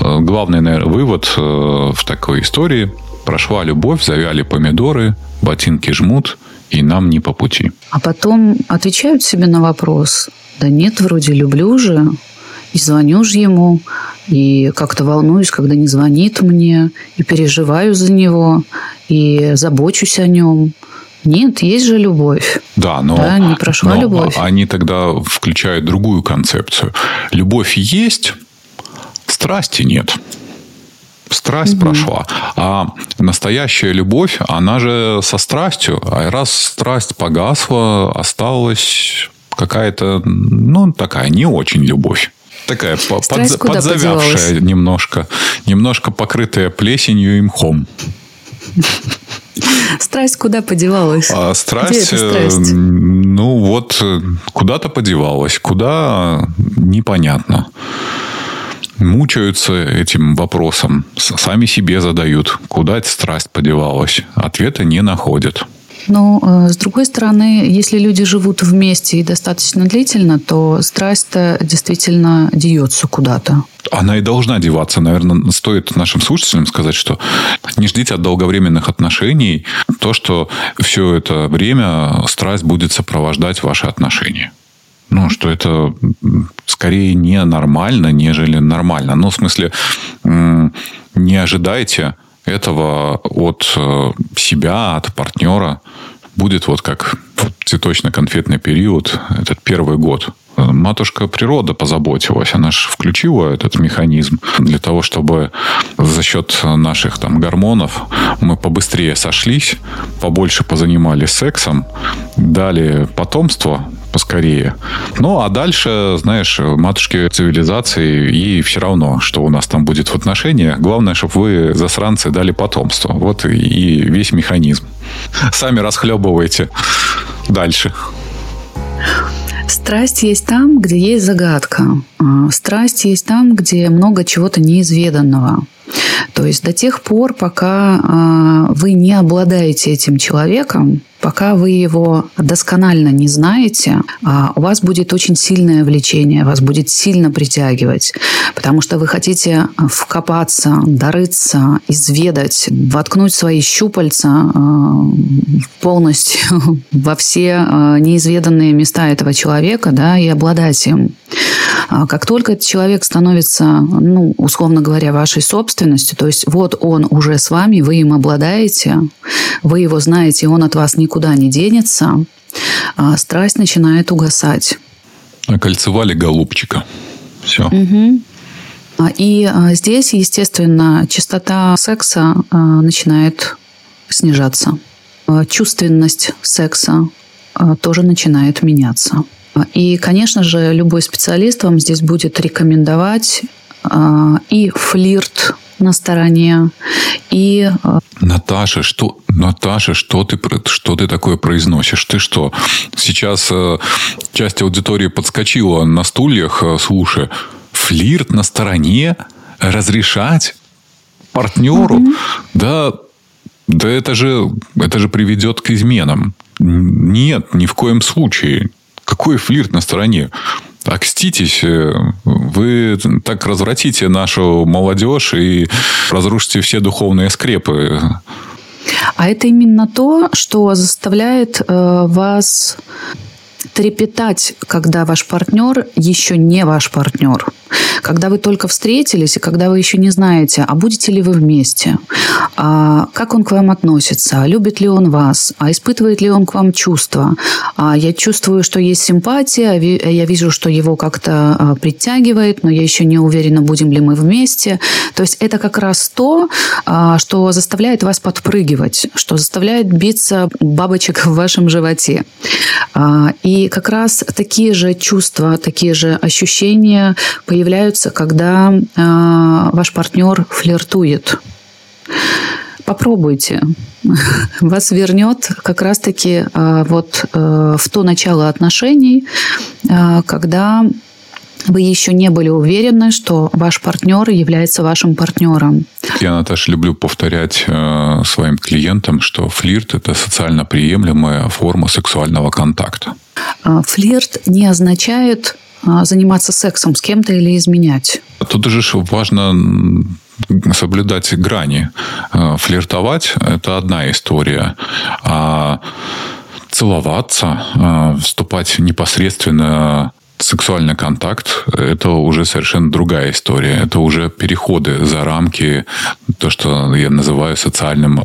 э, главный наверное, вывод э, в такой истории. Прошла любовь, завяли помидоры, ботинки жмут – и нам не по пути. А потом отвечают себе на вопрос, да нет, вроде люблю же, и звоню же ему, и как-то волнуюсь, когда не звонит мне, и переживаю за него, и забочусь о нем. Нет, есть же любовь. Да, но, да, не прошла но любовь. Они тогда включают другую концепцию. Любовь есть, страсти нет страсть угу. прошла. А настоящая любовь, она же со страстью. А раз страсть погасла, осталась какая-то, ну, такая не очень любовь. Такая под, подзавявшая немножко, немножко покрытая плесенью и мхом. Страсть куда подевалась? А страсть, Где страсть? Э, ну вот, э, куда-то подевалась. Куда, непонятно мучаются этим вопросом, сами себе задают, куда эта страсть подевалась. Ответа не находят. Но, э, с другой стороны, если люди живут вместе и достаточно длительно, то страсть-то действительно деется куда-то. Она и должна деваться. Наверное, стоит нашим слушателям сказать, что не ждите от долговременных отношений то, что все это время страсть будет сопровождать ваши отношения ну, что это скорее не нормально, нежели нормально. Ну, в смысле, не ожидайте этого от э, себя, от партнера. Будет вот как цветочно-конфетный период, этот первый год. Матушка природа позаботилась, она же включила этот механизм для того, чтобы за счет наших там гормонов мы побыстрее сошлись, побольше позанимались сексом, дали потомство, поскорее. Ну, а дальше, знаешь, матушки цивилизации, и все равно, что у нас там будет в отношениях. Главное, чтобы вы, засранцы, дали потомство. Вот и весь механизм. Сами расхлебывайте дальше. Страсть есть там, где есть загадка. А, страсть есть там, где много чего-то неизведанного. То есть до тех пор, пока а, вы не обладаете этим человеком, Пока вы его досконально не знаете, а, у вас будет очень сильное влечение, вас будет сильно притягивать, потому что вы хотите вкопаться, дорыться, изведать, воткнуть свои щупальца а, полностью (laughs) во все неизведанные места этого человека да, и обладать им. Как только этот человек становится, ну, условно говоря, вашей собственностью, то есть вот он уже с вами, вы им обладаете, вы его знаете, он от вас никуда не денется, а страсть начинает угасать. Окольцевали голубчика. Все. Угу. И а, здесь, естественно, частота секса а, начинает снижаться. Чувственность секса тоже начинает меняться. И, конечно же, любой специалист вам здесь будет рекомендовать и флирт на стороне. И... Э, Наташа, что, Наташа, что ты, что ты такое произносишь? Ты что? Сейчас э, часть аудитории подскочила на стульях, э, слушая. Флирт на стороне? Разрешать партнеру? Mm-hmm. Да, да это же, это же приведет к изменам. Нет, ни в коем случае. Какой флирт на стороне? окститесь, э, вы так развратите нашу молодежь и разрушите все духовные скрепы. А это именно то, что заставляет э, вас трепетать, когда ваш партнер еще не ваш партнер. Когда вы только встретились, и когда вы еще не знаете, а будете ли вы вместе, а как он к вам относится, а любит ли он вас, а испытывает ли он к вам чувства. А я чувствую, что есть симпатия, я вижу, что его как-то а, притягивает, но я еще не уверена, будем ли мы вместе. То есть это как раз то, а, что заставляет вас подпрыгивать, что заставляет биться бабочек в вашем животе. А, и как раз такие же чувства, такие же ощущения появляются, когда э, ваш партнер флиртует. Попробуйте. (laughs) Вас вернет как раз-таки э, вот э, в то начало отношений, э, когда вы еще не были уверены, что ваш партнер является вашим партнером. Я, Наташа, люблю повторять э, своим клиентам, что флирт – это социально приемлемая форма сексуального контакта. А, флирт не означает а, заниматься сексом с кем-то или изменять. Тут же важно соблюдать грани. А, флиртовать – это одна история. А целоваться, вступать непосредственно сексуальный контакт – это уже совершенно другая история. Это уже переходы за рамки, то, что я называю социальным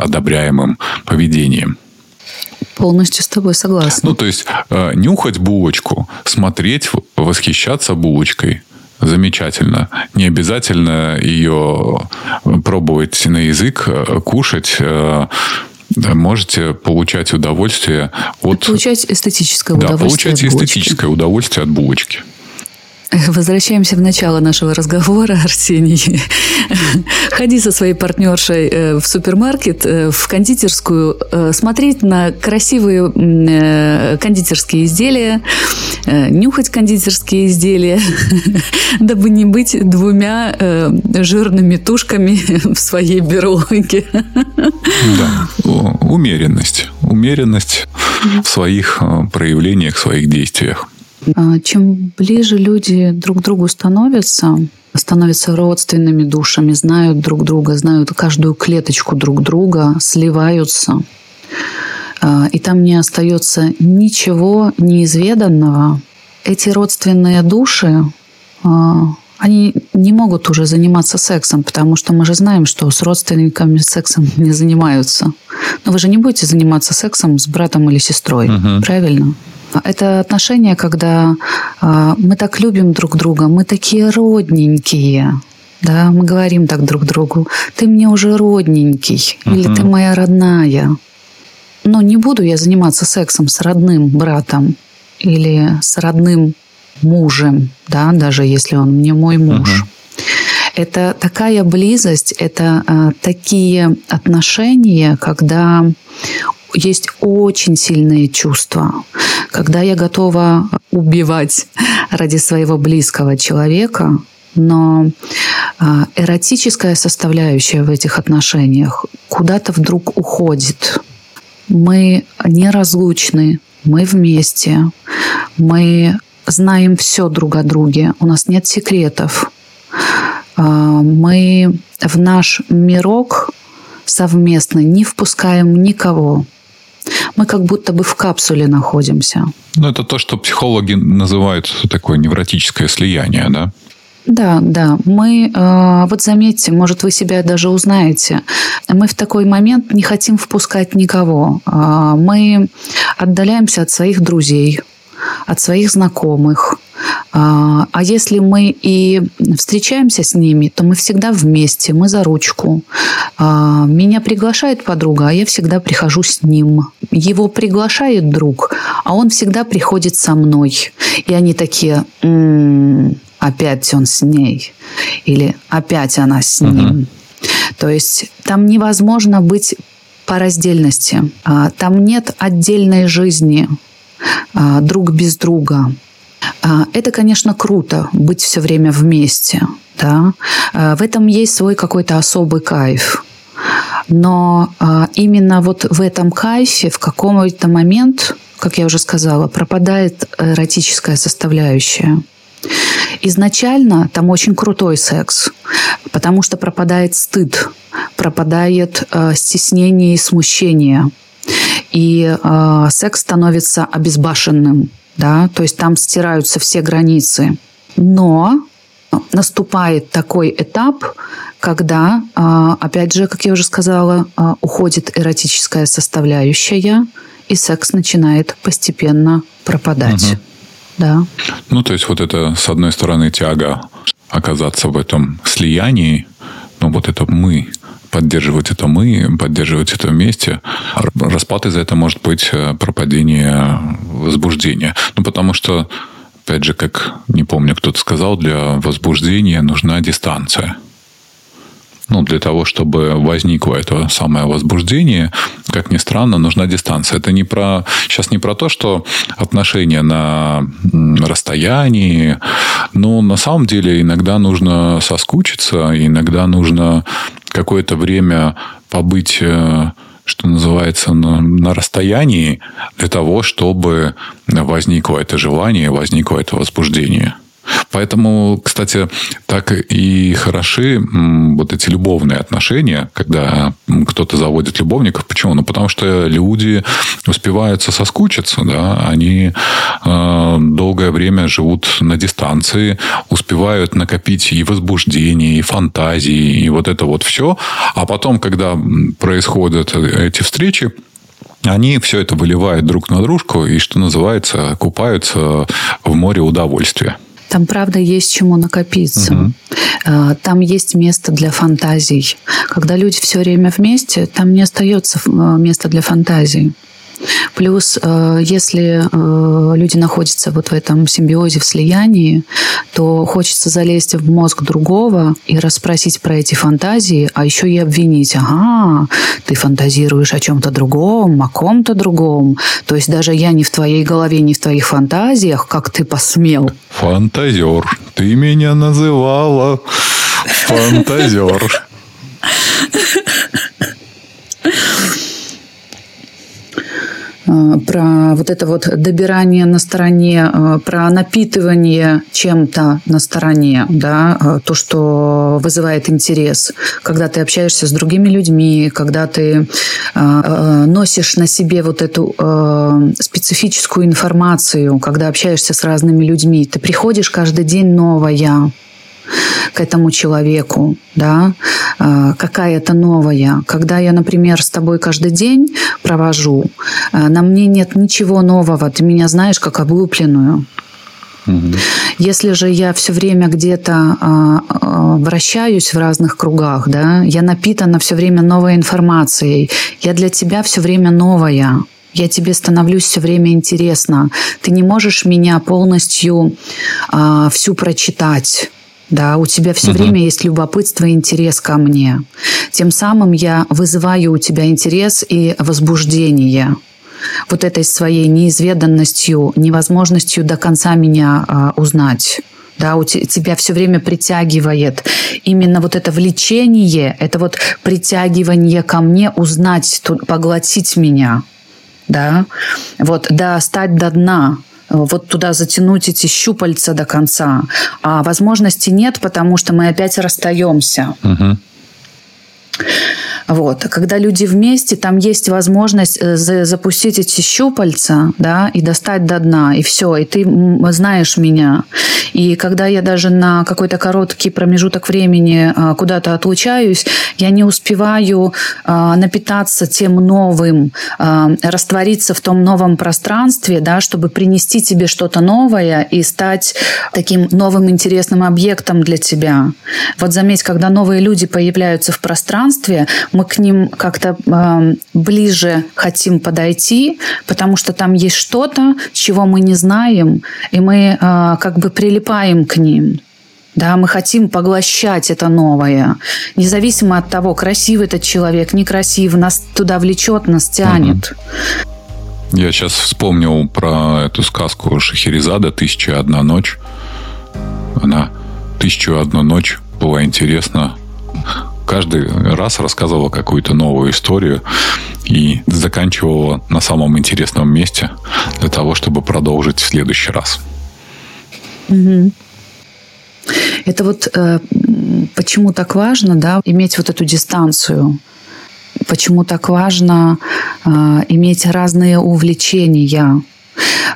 одобряемым поведением. Полностью с тобой согласна. Ну, то есть, э, нюхать булочку, смотреть, восхищаться булочкой замечательно. Не обязательно ее пробовать на язык, э, кушать. Э, можете получать удовольствие от... Получать эстетическое удовольствие Да, получать эстетическое удовольствие от булочки. Возвращаемся в начало нашего разговора, (laughs) Арсений. Ходи со своей партнершей э, в супермаркет, э, в кондитерскую, э, смотреть на красивые кондитерские изделия, нюхать кондитерские изделия, (laughs) дабы не быть двумя жирными тушками (laughs) в своей берлоге. Да, умеренность. Умеренность в своих проявлениях, в своих действиях. А, чем ближе люди друг к другу становятся, становятся родственными душами, знают друг друга, знают каждую клеточку друг друга, сливаются, а, и там не остается ничего неизведанного, эти родственные души а, они не могут уже заниматься сексом, потому что мы же знаем, что с родственниками сексом не занимаются. Но вы же не будете заниматься сексом с братом или сестрой, угу. правильно? Это отношения, когда э, мы так любим друг друга, мы такие родненькие. Да, мы говорим так друг другу, ты мне уже родненький, uh-huh. или ты моя родная. Но не буду я заниматься сексом с родным братом или с родным мужем, да, даже если он не мой муж. Uh-huh. Это такая близость, это а, такие отношения, когда есть очень сильные чувства. Когда я готова убивать ради своего близкого человека, но а, эротическая составляющая в этих отношениях куда-то вдруг уходит. Мы неразлучны, мы вместе, мы знаем все друг о друге, у нас нет секретов. А, мы в наш мирок совместно не впускаем никого мы как будто бы в капсуле находимся. Ну, это то, что психологи называют такое невротическое слияние, да? Да, да. Мы, э, вот заметьте, может, вы себя даже узнаете. Мы в такой момент не хотим впускать никого. Э, мы отдаляемся от своих друзей, от своих знакомых, А, а если мы и встречаемся с ними, то мы всегда вместе, мы за ручку. А, меня приглашает подруга, а я всегда прихожу с ним. Его приглашает друг, а он всегда приходит со мной. И они такие, м-м, опять он с ней. Или опять она с ним. Угу. То есть там невозможно быть по раздельности. А, там нет отдельной жизни друг без друга. А, это, конечно, круто быть все время вместе. Да? В этом есть свой какой-то особый кайф. Но именно вот в этом кайфе в какой-то момент, как я уже сказала, пропадает эротическая составляющая. Изначально там очень крутой секс, потому что пропадает стыд, пропадает э, стеснение и смущение. И э, секс становится обезбашенным, да, то есть там стираются все границы. Но наступает такой этап, когда, э, опять же, как я уже сказала, э, уходит эротическая составляющая, и секс начинает постепенно пропадать. Угу. Да. Ну, то есть вот это, с одной стороны, тяга оказаться в этом слиянии, ну, вот это мы, поддерживать это мы, поддерживать это вместе. Распад из-за этого может быть э, пропадение возбуждения. Ну, потому что, опять же, как, не помню, кто-то сказал, для возбуждения нужна дистанция ну, для того, чтобы возникло это самое возбуждение, как ни странно, нужна дистанция. Это не про, сейчас не про то, что отношения на расстоянии, но на самом деле иногда нужно соскучиться, иногда нужно какое-то время побыть э, что называется, на, на расстоянии для того, чтобы возникло это желание, возникло это возбуждение. Поэтому, кстати, так и хороши вот эти любовные отношения, когда кто-то заводит любовников. Почему? Ну, потому что люди успеваются соскучиться, да, они э, долгое время живут на дистанции, успевают накопить и возбуждение, и фантазии, и вот это вот все. А потом, когда происходят эти встречи, они все это выливают друг на дружку и, что называется, купаются в море удовольствия. Там, правда, есть чему накопиться. Угу. Там есть место для фантазий. Когда люди все время вместе, там не остается э, места для фантазий. Плюс, э, если э, люди находятся вот в этом симбиозе, в слиянии, то хочется залезть в мозг другого и расспросить про эти фантазии, а еще и обвинить. Ага, ты фантазируешь о чем-то другом, о ком-то другом. То есть даже я не в твоей голове, не в твоих фантазиях, как ты посмел. Фантазер, ты меня называла фантазер. Про вот это вот добирание на стороне, э, про напитывание чем-то на стороне, да, э, то, что вызывает интерес, когда ты общаешься с другими людьми, когда ты носишь на себе вот эту специфическую информацию, когда общаешься с разными людьми, ты приходишь каждый день новая, к этому человеку, да, а, какая-то новая. Когда я, например, с тобой каждый день провожу, а, на мне нет ничего нового, ты меня знаешь как облупленную. Если же я все время где-то э, вращаюсь в разных кругах, да, я напитана все время новой информацией, я для тебя все время новая. Я тебе становлюсь все время интересна. Ты не можешь меня полностью э, всю прочитать. Да, у тебя все угу. время есть любопытство и интерес ко мне. Тем самым я вызываю у тебя интерес и возбуждение вот этой своей неизведанностью, невозможностью до конца меня а, узнать. Да, у тебя все время притягивает именно вот это влечение, это вот притягивание ко мне, узнать, поглотить меня, да, вот, да, стать до дна, вот туда затянуть эти щупальца до конца. А возможности нет, потому что мы опять расстаемся. Угу. Вот. Когда люди вместе, там есть возможность э, запустить эти щупальца, да, и достать до дна, и все, и ты знаешь меня. И когда я даже на какой-то короткий промежуток времени а, куда-то отлучаюсь, я не успеваю а, напитаться тем новым, а, раствориться в том новом пространстве, да, чтобы принести тебе что-то новое и стать таким новым интересным объектом для тебя. Вот заметь, когда новые люди появляются в пространстве, мы к ним как-то э, ближе хотим подойти, потому что там есть что-то, чего мы не знаем, и мы э, как бы прилипаем к ним. Да, мы хотим поглощать это новое. Независимо от того, красивый этот человек, некрасивый, нас туда влечет, нас тянет. Я сейчас вспомнил про эту сказку Шахерезада «Тысяча одна ночь». Она «Тысячу одну ночь» была интересна каждый раз рассказывала какую-то новую историю и заканчивала на самом интересном месте для того, чтобы продолжить в следующий раз. Это вот э, почему так важно, да, иметь вот эту дистанцию. Почему так важно э, иметь разные увлечения.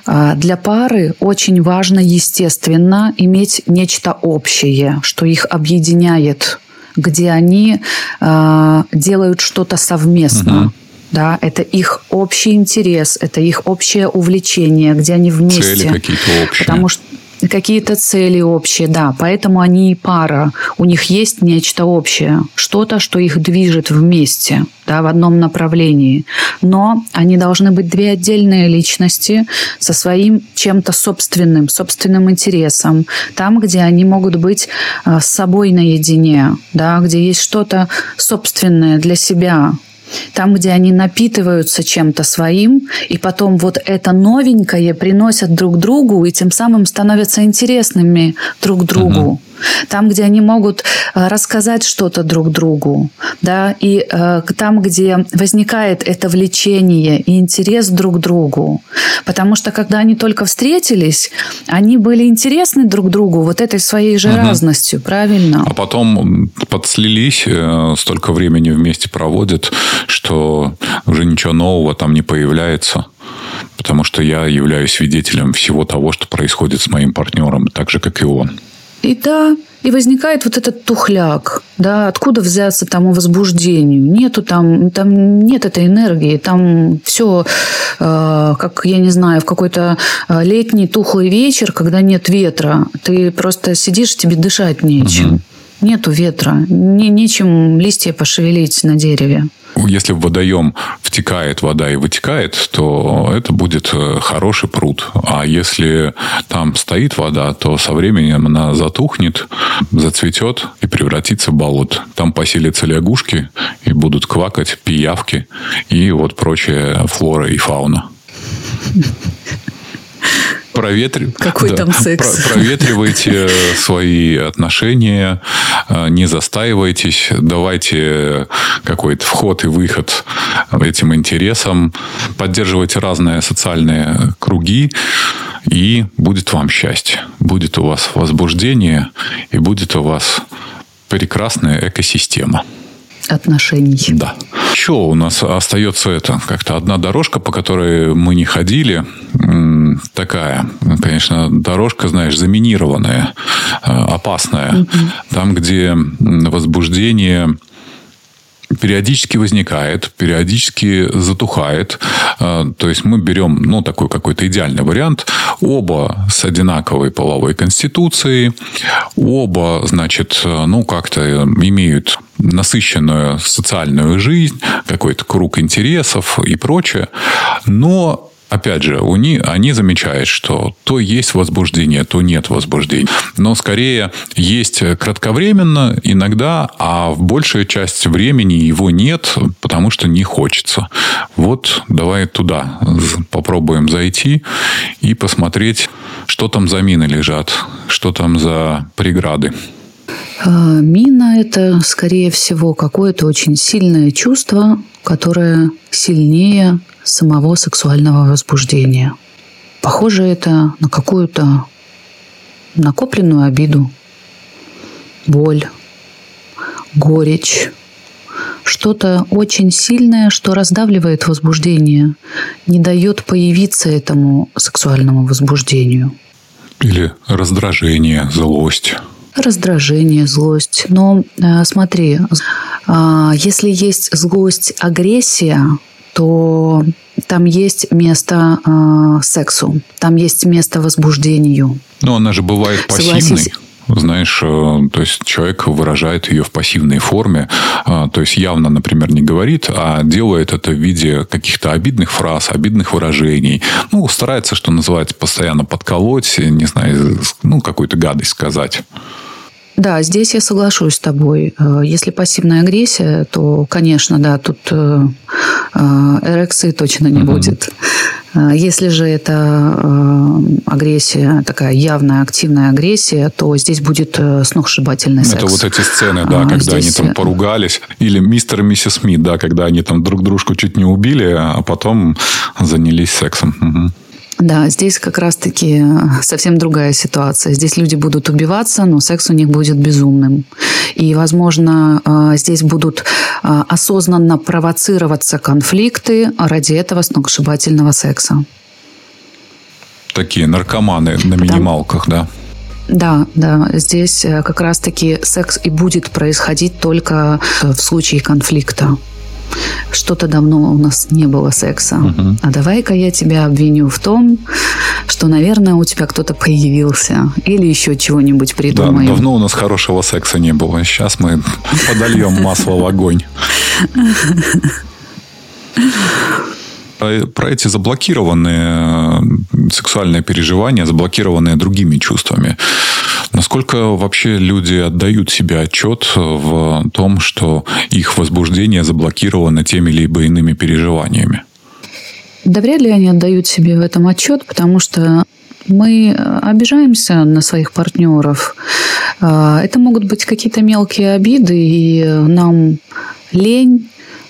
Э, для пары очень важно, естественно, иметь нечто общее, что их объединяет где они э, делают что-то совместно. Угу. Да, это их общий интерес, это их общее увлечение, где они вместе. Цели какие-то общие. Потому что какие-то цели общие, да, поэтому они и пара. У них есть нечто общее, что-то, что их движет вместе, да, в одном направлении. Но они должны быть две отдельные личности со своим чем-то собственным, собственным интересом, там, где они могут быть а, с собой наедине, да, где есть что-то собственное для себя, там, где они напитываются чем-то своим, и потом вот это новенькое приносят друг другу, и тем самым становятся интересными друг другу. Угу там, где они могут э, рассказать что-то друг другу, да, и э, там, где возникает это влечение и интерес друг к другу. Потому что когда они только встретились, они были интересны друг другу вот этой своей же угу. разностью, правильно? А потом подслились, э, столько времени вместе проводят, что уже ничего нового там не появляется потому что я являюсь свидетелем всего того, что происходит с моим партнером, так же, как и он. И да, и возникает вот этот тухляк, да, откуда взяться тому возбуждению? Нету там, там нет этой энергии, там все, э, как, я не знаю, в какой-то э, летний тухлый вечер, когда нет ветра, ты просто сидишь, тебе дышать нечем. Угу. Нету ветра, не, нечем листья пошевелить на дереве если в водоем втекает вода и вытекает, то это будет э, хороший пруд. А если там стоит вода, то со временем она затухнет, зацветет и превратится в болото. Там поселятся лягушки и будут квакать пиявки и вот прочая флора и фауна (laughs) проветри... Какой да, там секс? Про проветривайте свои отношения, а, не застаивайтесь, давайте какой-то вход и выход этим интересам, поддерживайте разные социальные круги, и будет вам счастье. Будет у вас возбуждение, и будет у вас прекрасная экосистема отношений. Да. Еще у нас остается это как-то одна дорожка, по которой мы не ходили. Такая, конечно, дорожка, знаешь, заминированная, э, опасная. Угу. Там, где возбуждение периодически возникает, периодически затухает. А, то есть мы берем, ну, такой какой-то идеальный вариант. Оба с одинаковой половой конституцией, оба, значит, ну, как-то имеют насыщенную социальную жизнь, какой-то круг интересов и прочее. Но Опять же, у них, они замечают, что то есть возбуждение, то нет возбуждения. Но скорее есть кратковременно иногда, а в большую часть времени его нет, потому что не хочется. Вот давай туда попробуем зайти и посмотреть, что там за мины лежат, что там за преграды. А, мина – это, скорее всего, какое-то очень сильное чувство, которое сильнее самого сексуального возбуждения. Похоже это на какую-то накопленную обиду, боль, горечь, что-то очень сильное, что раздавливает возбуждение, не дает появиться этому сексуальному возбуждению. Или раздражение, злость раздражение, злость. Но э, смотри, э, если есть злость, агрессия, то там есть место э, сексу, там есть место возбуждению. Но она же бывает пассивной. Согласись знаешь, э, то есть человек выражает ее в пассивной форме, э, то есть явно, например, не говорит, а делает это в виде каких-то обидных фраз, обидных выражений. Ну, старается, что называется, постоянно подколоть, не знаю, ну, какую-то гадость сказать. Да, здесь я соглашусь с тобой. Э, если пассивная агрессия, то, конечно, да, тут э, э, эрекции точно не угу. будет. Если же это агрессия, такая явная, активная агрессия, то здесь будет сногсшибательный секс. Это вот эти сцены, да, а, когда здесь... они там поругались. Или мистер и миссис Смит, да, когда они там друг дружку чуть не убили, а потом занялись сексом. Угу. Да, здесь как раз-таки совсем другая ситуация. Здесь люди будут убиваться, но секс у них будет безумным. И, возможно, а, здесь будут а, осознанно провоцироваться конфликты ради этого сногсшибательного секса. Такие наркоманы на минималках, да? Да, да. Здесь э, как раз-таки секс и будет происходить только в случае конфликта что-то давно у нас не было секса. Угу. А давай-ка я тебя обвиню в том, что, наверное, у тебя кто-то появился. Или еще чего-нибудь придумаем. Да, давно у нас хорошего секса не было. Сейчас мы подольем масло в огонь. про эти заблокированные э, сексуальные переживания, заблокированные другими чувствами. Насколько вообще люди отдают себе отчет в том, что их возбуждение заблокировано теми либо иными переживаниями? Да вряд ли они отдают себе в этом отчет, потому что мы обижаемся на своих партнеров. А, это могут быть какие-то мелкие обиды, и нам лень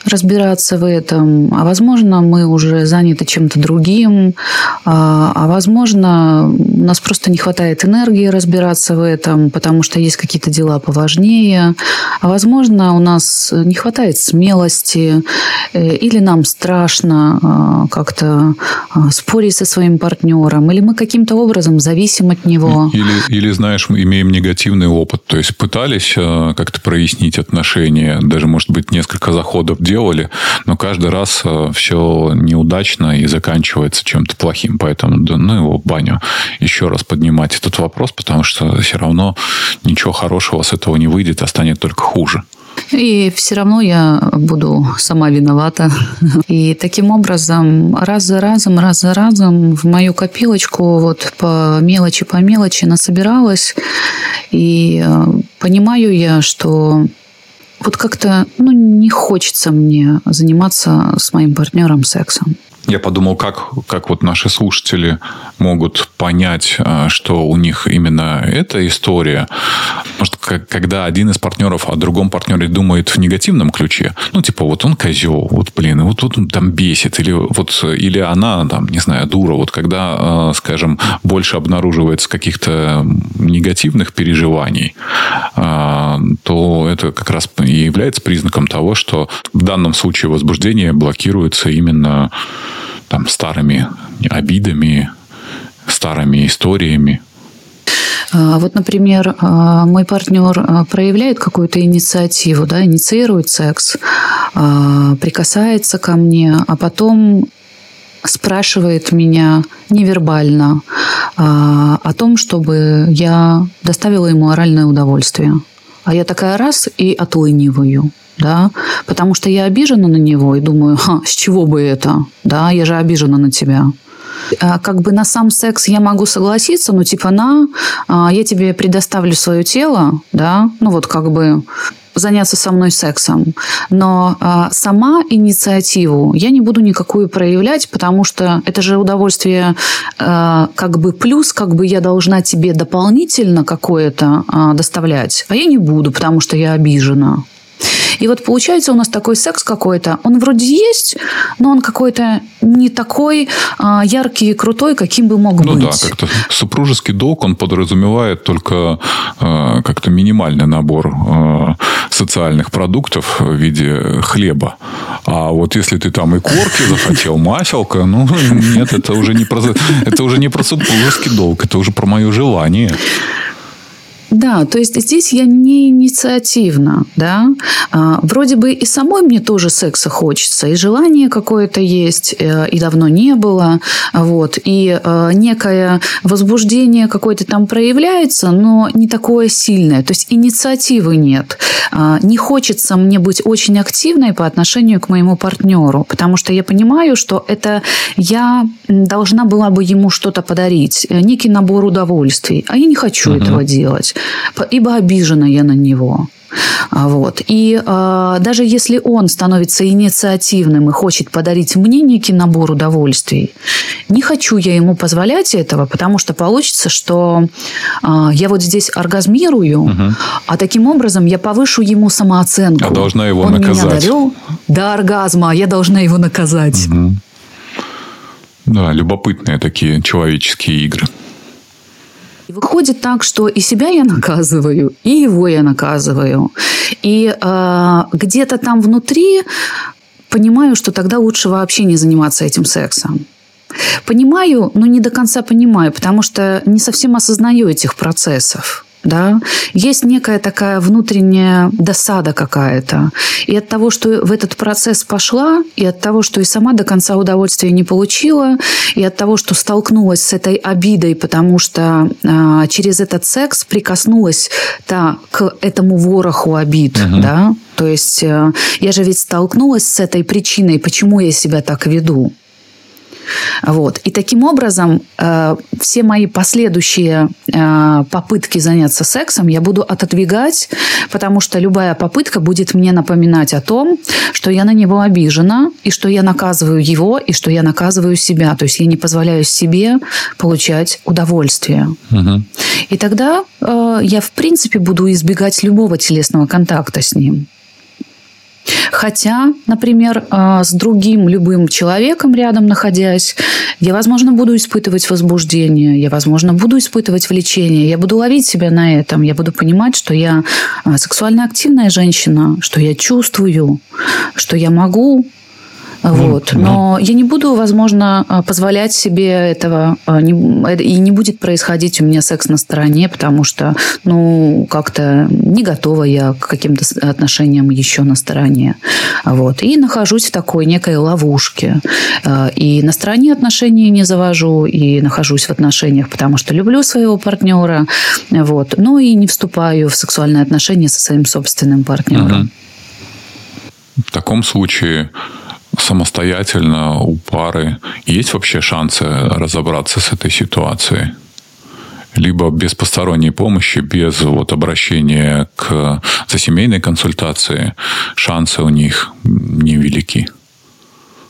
разбираться в этом, а возможно, мы уже заняты чем-то другим, а, а возможно, у нас просто не хватает энергии разбираться в этом, потому что есть какие-то дела поважнее, а возможно, у нас не хватает смелости, э, или нам страшно а, как-то а, спорить со своим партнером, или мы каким-то образом зависим от него. Или, или знаешь, мы имеем негативный опыт, то есть пытались а, как-то прояснить отношения, даже, может быть, несколько заходов делали, но каждый раз э, все неудачно и заканчивается чем-то плохим. Поэтому, да, ну его баню еще раз поднимать этот вопрос, потому что все равно ничего хорошего с этого не выйдет, а станет только хуже. И все равно я буду сама виновата. И таким образом, раз за разом, раз за разом в мою копилочку вот по мелочи, по мелочи насобиралась. И э, понимаю я, что вот как-то ну, не хочется мне заниматься с моим партнером сексом. Я подумал, как, как вот наши слушатели могут понять, а, что у них именно эта история. Может, когда один из партнеров о другом партнере думает в негативном ключе, ну, типа, вот он козел, вот, блин, вот тут он там бесит, или вот, или она, там, не знаю, дура, вот когда, а, скажем, больше обнаруживается каких-то негативных переживаний, а, то это как раз и является признаком того, что в данном случае возбуждение блокируется именно там, старыми обидами, старыми историями. А, вот, например, а, мой партнер а, проявляет какую-то инициативу, да, инициирует секс, прикасается ко мне, а потом спрашивает меня невербально о том, чтобы я доставила ему оральное удовольствие. А я такая раз и отлыниваю да, потому что я обижена на него и думаю, Ха, с чего бы это, да, я же обижена на тебя. А как бы на сам секс я могу согласиться, ну типа на, а, я тебе предоставлю свое тело, да, ну вот как бы заняться со мной сексом. Но а, сама инициативу я не буду никакую проявлять, потому что это же удовольствие а, как бы плюс, как бы я должна тебе дополнительно какое-то а, доставлять. А я не буду, потому что я обижена. И вот получается у нас такой секс какой-то. Он вроде есть, но он какой-то не такой а, яркий и крутой, каким бы мог ну, быть. Ну да, как-то супружеский долг, он подразумевает только а, как-то минимальный набор а, социальных продуктов в виде хлеба. А вот если ты там и корки захотел, (laughs) маселка, ну нет, это уже не про, это уже не про супружеский долг, это уже про мое желание. Да, то есть здесь я не инициативна, да. А, вроде бы и самой мне тоже секса хочется, и желание какое-то есть, э, и давно не было, вот, и э, некое возбуждение какое-то там проявляется, но не такое сильное, то есть инициативы нет. А, не хочется мне быть очень активной по отношению к моему партнеру, потому что я понимаю, что это я должна была бы ему что-то подарить, э, некий набор удовольствий, а я не хочу uh-huh. этого делать ибо обижена я на него. А, вот. И э, даже если он становится инициативным и хочет подарить мне некий набор удовольствий, не хочу я ему позволять этого, потому что получится, что э, я вот здесь оргазмирую, угу. а таким образом я повышу ему самооценку. А должна его он наказать. Меня довел до оргазма, а я должна его наказать. Угу. Да, любопытные такие человеческие игры. Выходит так, что и себя я наказываю, и его я наказываю. И э, где-то там внутри понимаю, что тогда лучше вообще не заниматься этим сексом. Понимаю, но не до конца понимаю, потому что не совсем осознаю этих процессов да, есть некая такая внутренняя досада какая-то. И от того, что в этот процесс пошла, и от того, что и сама до конца удовольствия не получила, и от того, что столкнулась с этой обидой, потому что а, через этот секс прикоснулась та, к этому вороху обид, угу. да, то есть а, я же ведь столкнулась с этой причиной, почему я себя так веду. Вот. И таким образом э, все мои последующие э, попытки заняться сексом я буду отодвигать, потому что любая попытка будет мне напоминать о том, что я на него обижена, и что я наказываю его, и что я наказываю себя. То есть я не позволяю себе получать удовольствие. Угу. И тогда э, я, в принципе, буду избегать любого телесного контакта с ним. Хотя, например, а, с другим любым человеком рядом находясь, я, возможно, буду испытывать возбуждение, я, возможно, буду испытывать влечение, я буду ловить себя на этом, я буду понимать, что я а, сексуально активная женщина, что я чувствую, что я могу вот. Но я не буду, возможно, а, позволять себе этого, а, и не будет происходить у меня секс на стороне, потому что, ну, как-то не готова я к каким-то отношениям еще на стороне. Вот. И нахожусь в такой некой ловушке. А, и на стороне отношений не завожу, и нахожусь в отношениях, потому что люблю своего партнера. Вот. Ну и не вступаю в сексуальные отношения со своим собственным партнером. Угу. В таком случае самостоятельно у пары есть вообще шансы разобраться с этой ситуацией? Либо без посторонней помощи, без вот обращения к, за семейной консультацией, шансы у них невелики.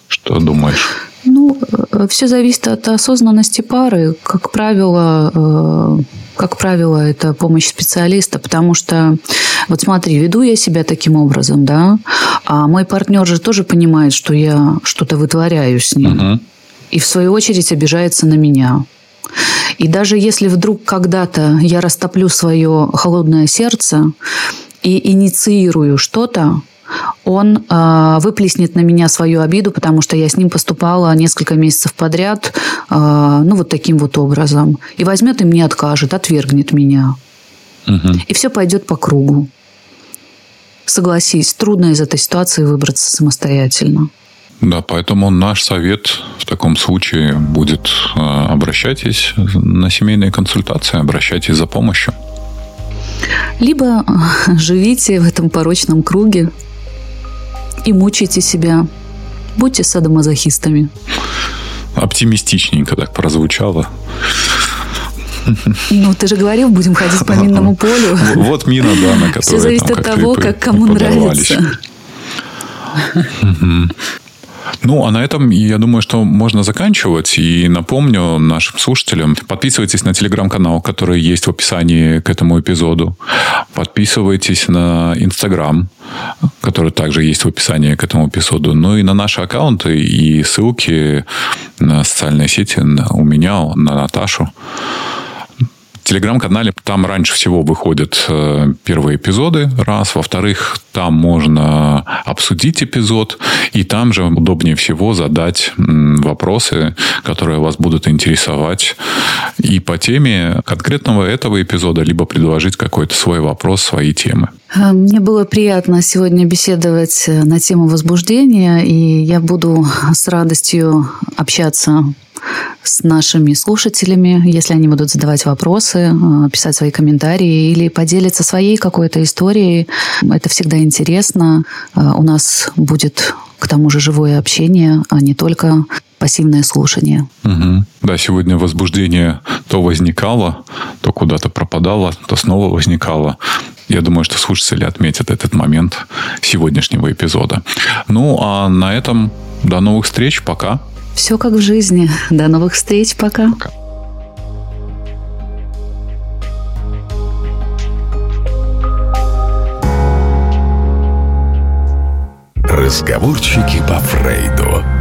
Что думаешь? Ну, э, все зависит от осознанности пары. Как правило, э, как правило, это помощь специалиста, потому что, вот смотри, веду я себя таким образом, да, а мой партнер же тоже понимает, что я что-то вытворяю с ним. Угу. И в свою очередь обижается на меня. И даже если вдруг когда-то я растоплю свое холодное сердце и инициирую что-то, он э, выплеснет на меня свою обиду, потому что я с ним поступала несколько месяцев подряд, э, ну, вот таким вот образом. И возьмет и мне откажет, отвергнет меня. Угу. И все пойдет по кругу. Согласись, трудно из этой ситуации выбраться самостоятельно. Да, поэтому наш совет в таком случае будет э, обращайтесь на семейные консультации, обращайтесь за помощью. Либо живите в этом порочном круге, и мучайте себя. Будьте садомазохистами. Оптимистичненько так прозвучало. Ну, ты же говорил, будем ходить по минному (laughs) полю. Вот мина, да, на которой Все зависит от того, как кому нравится. Ну, а на этом, я думаю, что можно заканчивать. И напомню нашим слушателям, подписывайтесь на телеграм-канал, который есть в описании к этому эпизоду. Подписывайтесь на Инстаграм, который также есть в описании к этому эпизоду. Ну и на наши аккаунты и ссылки на социальные сети у меня, на Наташу телеграм-канале там раньше всего выходят э, первые эпизоды, раз. Во-вторых, там можно обсудить эпизод, и там же удобнее всего задать вопросы, которые вас будут интересовать и по теме конкретного этого эпизода, либо предложить какой-то свой вопрос, свои темы. Э, мне было приятно сегодня беседовать э, на тему возбуждения, и я буду с радостью общаться с нашими слушателями, если они будут задавать вопросы, э, писать свои комментарии или поделиться своей какой-то историей. Это всегда интересно. У нас будет к тому же живое общение, а не только пассивное слушание. Угу. Да, сегодня возбуждение то возникало, то куда-то пропадало, то снова возникало. Я думаю, что слушатели отметят этот момент сегодняшнего эпизода. Ну, а на этом до новых встреч. Пока. Все как в жизни. До новых встреч. Пока. Пока. Разговорчики по Фрейду.